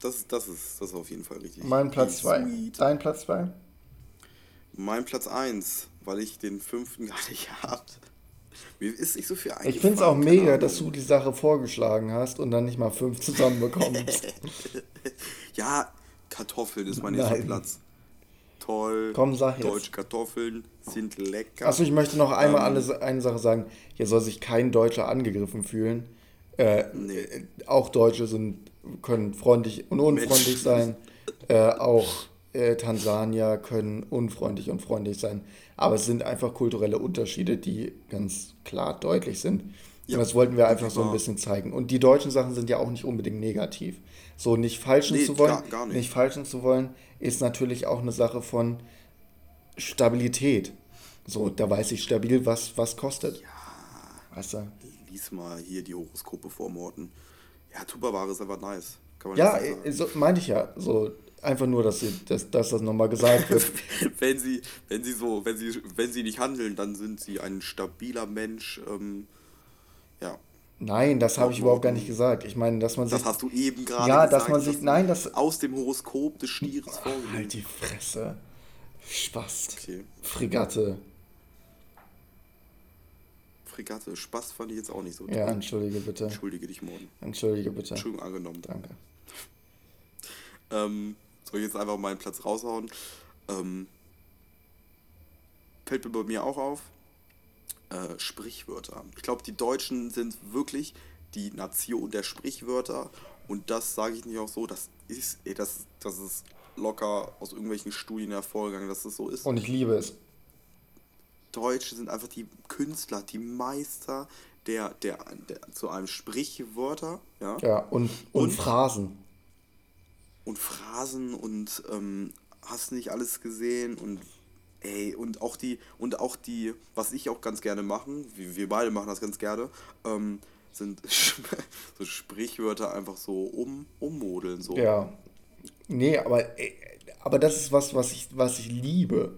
Das, das, ist, das ist auf jeden Fall richtig. Mein Platz 2. Dein Platz 2? Mein Platz 1, weil ich den fünften gar nicht habe. Mir ist nicht so viel Ich finde es auch mega, dass du die Sache vorgeschlagen hast und dann nicht mal fünf zusammenbekommst. ja, Kartoffeln ist mein nächster Platz. Toll. Komm, sag jetzt. Deutsche Kartoffeln sind lecker. Achso, ich möchte noch einmal ähm, eine Sache sagen. Hier soll sich kein Deutscher angegriffen fühlen. Äh, nee. Auch Deutsche sind, können freundlich und unfreundlich Mensch. sein. Äh, auch äh, Tansanier können unfreundlich und freundlich sein. Aber es sind einfach kulturelle Unterschiede, die ganz klar deutlich sind. Ja, und das wollten wir einfach so ein bisschen zeigen. Und die deutschen Sachen sind ja auch nicht unbedingt negativ. So nicht falschen nee, zu wollen, gar, gar nicht. nicht falschen zu wollen, ist natürlich auch eine Sache von Stabilität. So, da weiß ich stabil, was, was kostet. Ja. Weißt du? Lies mal hier die Horoskope vor Morten. Ja, Tupperware ist einfach nice. ja, so, meinte ich ja. So, Einfach nur, dass, sie, dass, dass das nochmal gesagt wird. wenn, sie, wenn, sie so, wenn, sie, wenn sie nicht handeln, dann sind sie ein stabiler Mensch. Ähm, ja. Nein, das habe ich überhaupt gar nicht gesagt. Ich meine, dass man sich. Das hast du eben gerade ja, gesagt. Ja, dass man sich. Nein, das. Aus dem Horoskop des Stieres vorgelegt. Halt die Fresse. Spaß. Okay. Fregatte. Fregatte. Spaß fand ich jetzt auch nicht so. Ja, entschuldige bitte. Entschuldige dich, Morten. Entschuldige bitte. Entschuldigung angenommen. Danke. ähm, soll ich jetzt einfach meinen Platz raushauen? Ähm, fällt mir bei mir auch auf. Äh, Sprichwörter. Ich glaube, die Deutschen sind wirklich die Nation der Sprichwörter. Und das sage ich nicht auch so, das ist, ey, das, das ist locker aus irgendwelchen Studien hervorgegangen, dass das so ist. Und ich liebe es. Deutsche sind einfach die Künstler, die Meister der, der, der zu einem Sprichwörter. Ja, ja und, und, und Phrasen. Und Phrasen und ähm, hast nicht alles gesehen und ey, und auch die, und auch die, was ich auch ganz gerne machen, wir, wir beide machen das ganz gerne, ähm, sind so Sprichwörter einfach so um, ummodeln. So. Ja. Nee, aber, aber das ist was, was ich, was ich liebe.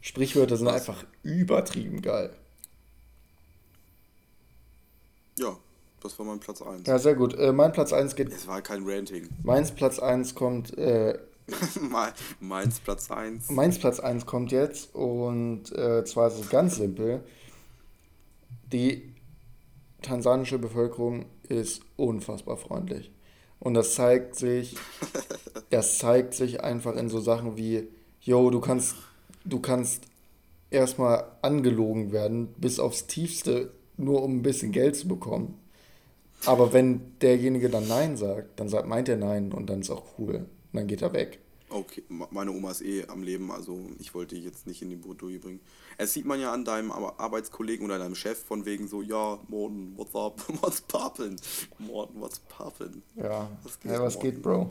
Sprichwörter sind was? einfach übertrieben geil. Ja, das war mein Platz 1. Ja, sehr gut. Äh, mein Platz 1 geht. Es war kein Ranting. Meins Platz 1 kommt. Äh, Meins Platz 1. Meins Platz 1 kommt jetzt und äh, zwar ist es ganz simpel. Die tansanische Bevölkerung ist unfassbar freundlich. Und das zeigt sich, das zeigt sich einfach in so Sachen wie, yo, du kannst du kannst erstmal angelogen werden, bis aufs Tiefste, nur um ein bisschen Geld zu bekommen. Aber wenn derjenige dann Nein sagt, dann sagt, meint er Nein und dann ist auch cool. Und dann geht er weg. Okay, meine Oma ist eh am Leben, also ich wollte dich jetzt nicht in die Bredouille bringen. Es sieht man ja an deinem Arbeitskollegen oder deinem Chef von wegen so, ja, Morten, what's up, what's poppin'? Morten, what's poppin'? Ja, was geht, ja, was geht Bro?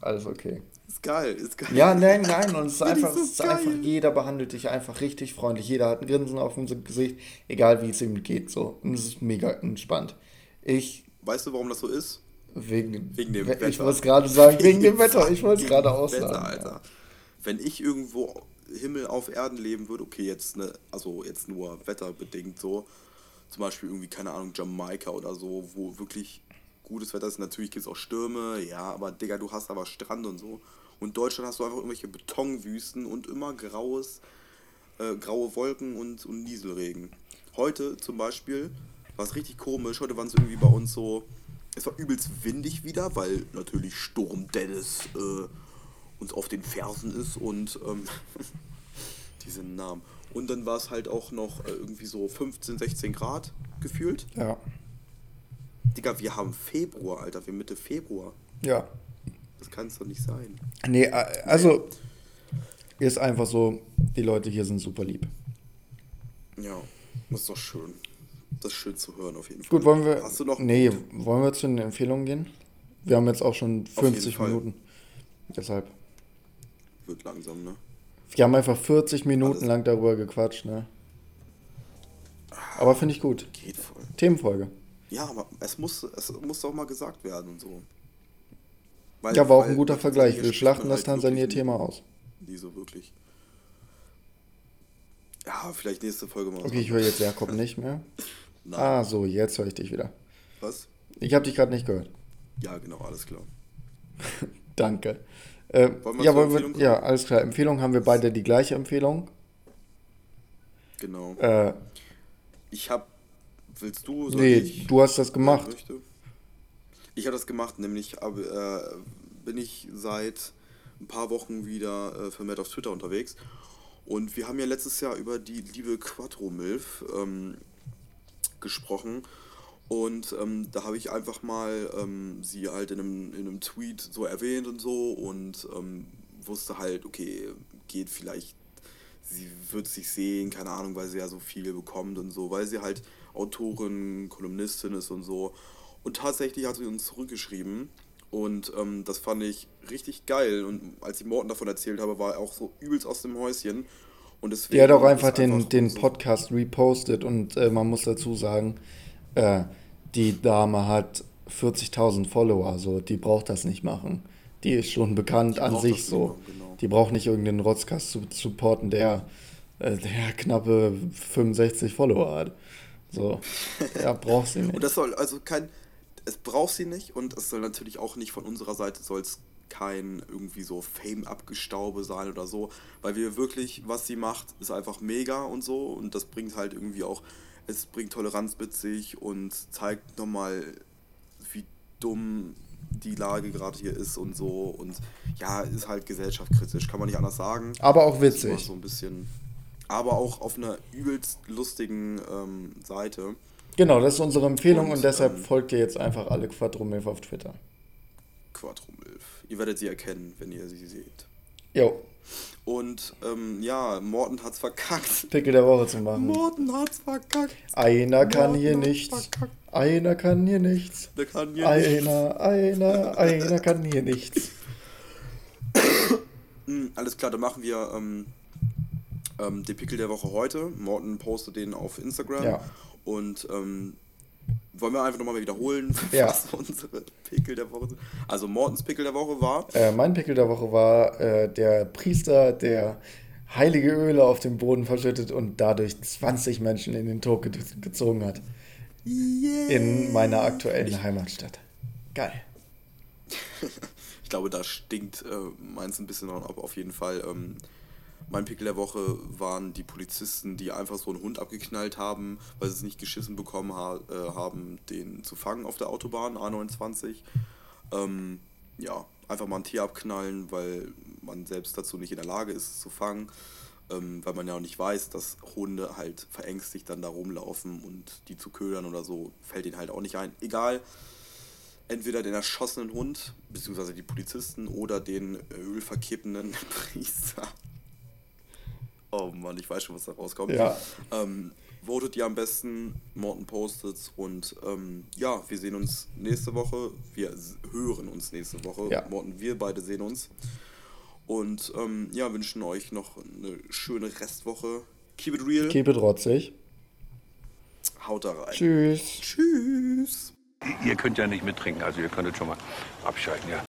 Alles okay. Ist geil, ist geil. Ja, nein, nein, und es ist einfach, so es ist einfach, jeder behandelt dich einfach richtig freundlich. Jeder hat ein Grinsen auf dem Gesicht, egal wie es ihm geht, so. Und es ist mega entspannt. Ich. Weißt du, warum das so ist? Wegen, wegen dem Wetter. Ich wollte es gerade sagen, wegen dem Wetter. Ich wollte es gerade aussagen. Wetter, Alter. Ja. Wenn ich irgendwo Himmel auf Erden leben würde, okay, jetzt ne, also jetzt nur wetterbedingt so, zum Beispiel irgendwie, keine Ahnung, Jamaika oder so, wo wirklich gutes Wetter ist. Natürlich gibt es auch Stürme, ja, aber Digga, du hast aber Strand und so. Und in Deutschland hast du einfach irgendwelche Betonwüsten und immer graues, äh, graue Wolken und, und Nieselregen. Heute zum Beispiel war es richtig komisch. Heute waren es irgendwie bei uns so. Es war übelst windig wieder, weil natürlich Sturm Dennis äh, uns auf den Fersen ist und ähm, diesen Namen. Und dann war es halt auch noch äh, irgendwie so 15, 16 Grad gefühlt. Ja. Digga, wir haben Februar, Alter. Wir Mitte Februar. Ja. Das kann es doch nicht sein. Nee, also ist einfach so, die Leute hier sind super lieb. Ja, das ist doch schön. Das ist schön zu hören auf jeden Fall. Gut, wollen wir. Hast du noch. Nee, wollen wir zu den Empfehlungen gehen? Wir haben jetzt auch schon 50 Minuten. Deshalb. Wird langsam, ne? Wir haben einfach 40 Minuten Alles. lang darüber gequatscht, ne? Aber finde ich gut. Geht voll. Themenfolge. Ja, aber es muss, es muss auch mal gesagt werden und so. Weil, ja, war auch ein guter Vergleich. Wir schlachten das halt Tansania-Thema aus. Nie so wirklich. Ja, vielleicht nächste Folge mal. Okay, ich höre jetzt Jakob nicht mehr. Nein. Ah, so, jetzt höre ich dich wieder. Was? Ich habe dich gerade nicht gehört. Ja, genau, alles klar. Danke. Äh, wollen ja, wollen wir, ja, alles klar. Empfehlung haben wir beide die gleiche Empfehlung. Genau. Äh, ich habe Willst du? nee, ich, du hast das gemacht. Ich habe das gemacht, nämlich äh, bin ich seit ein paar Wochen wieder äh, vermehrt auf Twitter unterwegs. Und wir haben ja letztes Jahr über die liebe Quattro Milf ähm, gesprochen. Und ähm, da habe ich einfach mal ähm, sie halt in einem, in einem Tweet so erwähnt und so und ähm, wusste halt, okay, geht vielleicht, sie wird sich sehen, keine Ahnung, weil sie ja so viel bekommt und so, weil sie halt Autorin, Kolumnistin ist und so. Und tatsächlich hat sie uns zurückgeschrieben. Und ähm, das fand ich richtig geil. Und als ich Morten davon erzählt habe, war er auch so übelst aus dem Häuschen. Und deswegen er hat auch einfach den, einfach den so Podcast repostet. Und äh, man muss dazu sagen, äh, die Dame hat 40.000 Follower. Also die braucht das nicht machen. Die ist schon bekannt die an sich so. Machen, genau. Die braucht nicht irgendeinen Rotzcast zu supporten, der, äh, der knappe 65 Follower hat. So, ja, braucht sie nicht. Und das soll also kein, es braucht sie nicht und es soll natürlich auch nicht von unserer Seite soll es kein irgendwie so Fame-Abgestaube sein oder so, weil wir wirklich, was sie macht, ist einfach mega und so und das bringt halt irgendwie auch, es bringt Toleranz mit sich und zeigt nochmal, wie dumm die Lage gerade hier ist und so und ja, ist halt gesellschaftskritisch, kann man nicht anders sagen. Aber auch witzig. So ein bisschen, aber auch auf einer übelst lustigen ähm, Seite. Genau, das ist unsere Empfehlung und, und deshalb ähm, folgt ihr jetzt einfach alle Quadromilf auf Twitter. Quadromilf. Ihr werdet sie erkennen, wenn ihr sie seht. Jo. Und ähm, ja, Morten hat's verkackt. Pickel der Woche zu machen. Morten hat's verkackt. Einer kann Morten hier nichts. Verkackt. Einer kann hier nichts. Der kann hier einer, nichts. Einer, einer, einer kann hier nichts. Hm, alles klar, dann machen wir ähm, ähm, den Pickel der Woche heute. Morten postet den auf Instagram. Ja. Und ähm, wollen wir einfach nochmal wiederholen, ja. was unsere Pickel der Woche sind? Also Mortens Pickel der Woche war? Äh, mein Pickel der Woche war äh, der Priester, der heilige Öle auf dem Boden verschüttet und dadurch 20 Menschen in den Tod ge gezogen hat. Yeah. In meiner aktuellen ich, Heimatstadt. Geil. ich glaube, da stinkt äh, meins ein bisschen ab, auf jeden Fall. Ähm, mein Pickel der Woche waren die Polizisten, die einfach so einen Hund abgeknallt haben, weil sie es nicht geschissen bekommen ha äh, haben, den zu fangen auf der Autobahn A29. Ähm, ja, einfach mal ein Tier abknallen, weil man selbst dazu nicht in der Lage ist, es zu fangen. Ähm, weil man ja auch nicht weiß, dass Hunde halt verängstigt dann da rumlaufen und die zu ködern oder so, fällt ihnen halt auch nicht ein. Egal, entweder den erschossenen Hund, beziehungsweise die Polizisten oder den ölverkippenden Priester. Oh Mann, ich weiß schon, was da rauskommt. Ja. Ähm, votet ihr am besten, Morten postet und ähm, ja, wir sehen uns nächste Woche. Wir hören uns nächste Woche. Ja. Morten, wir beide sehen uns. Und ähm, ja, wünschen euch noch eine schöne Restwoche. Keep it real. Keep it rotzig. Haut da rein. Tschüss. Tschüss. Ihr könnt ja nicht mittrinken, also ihr könntet schon mal abschalten, ja.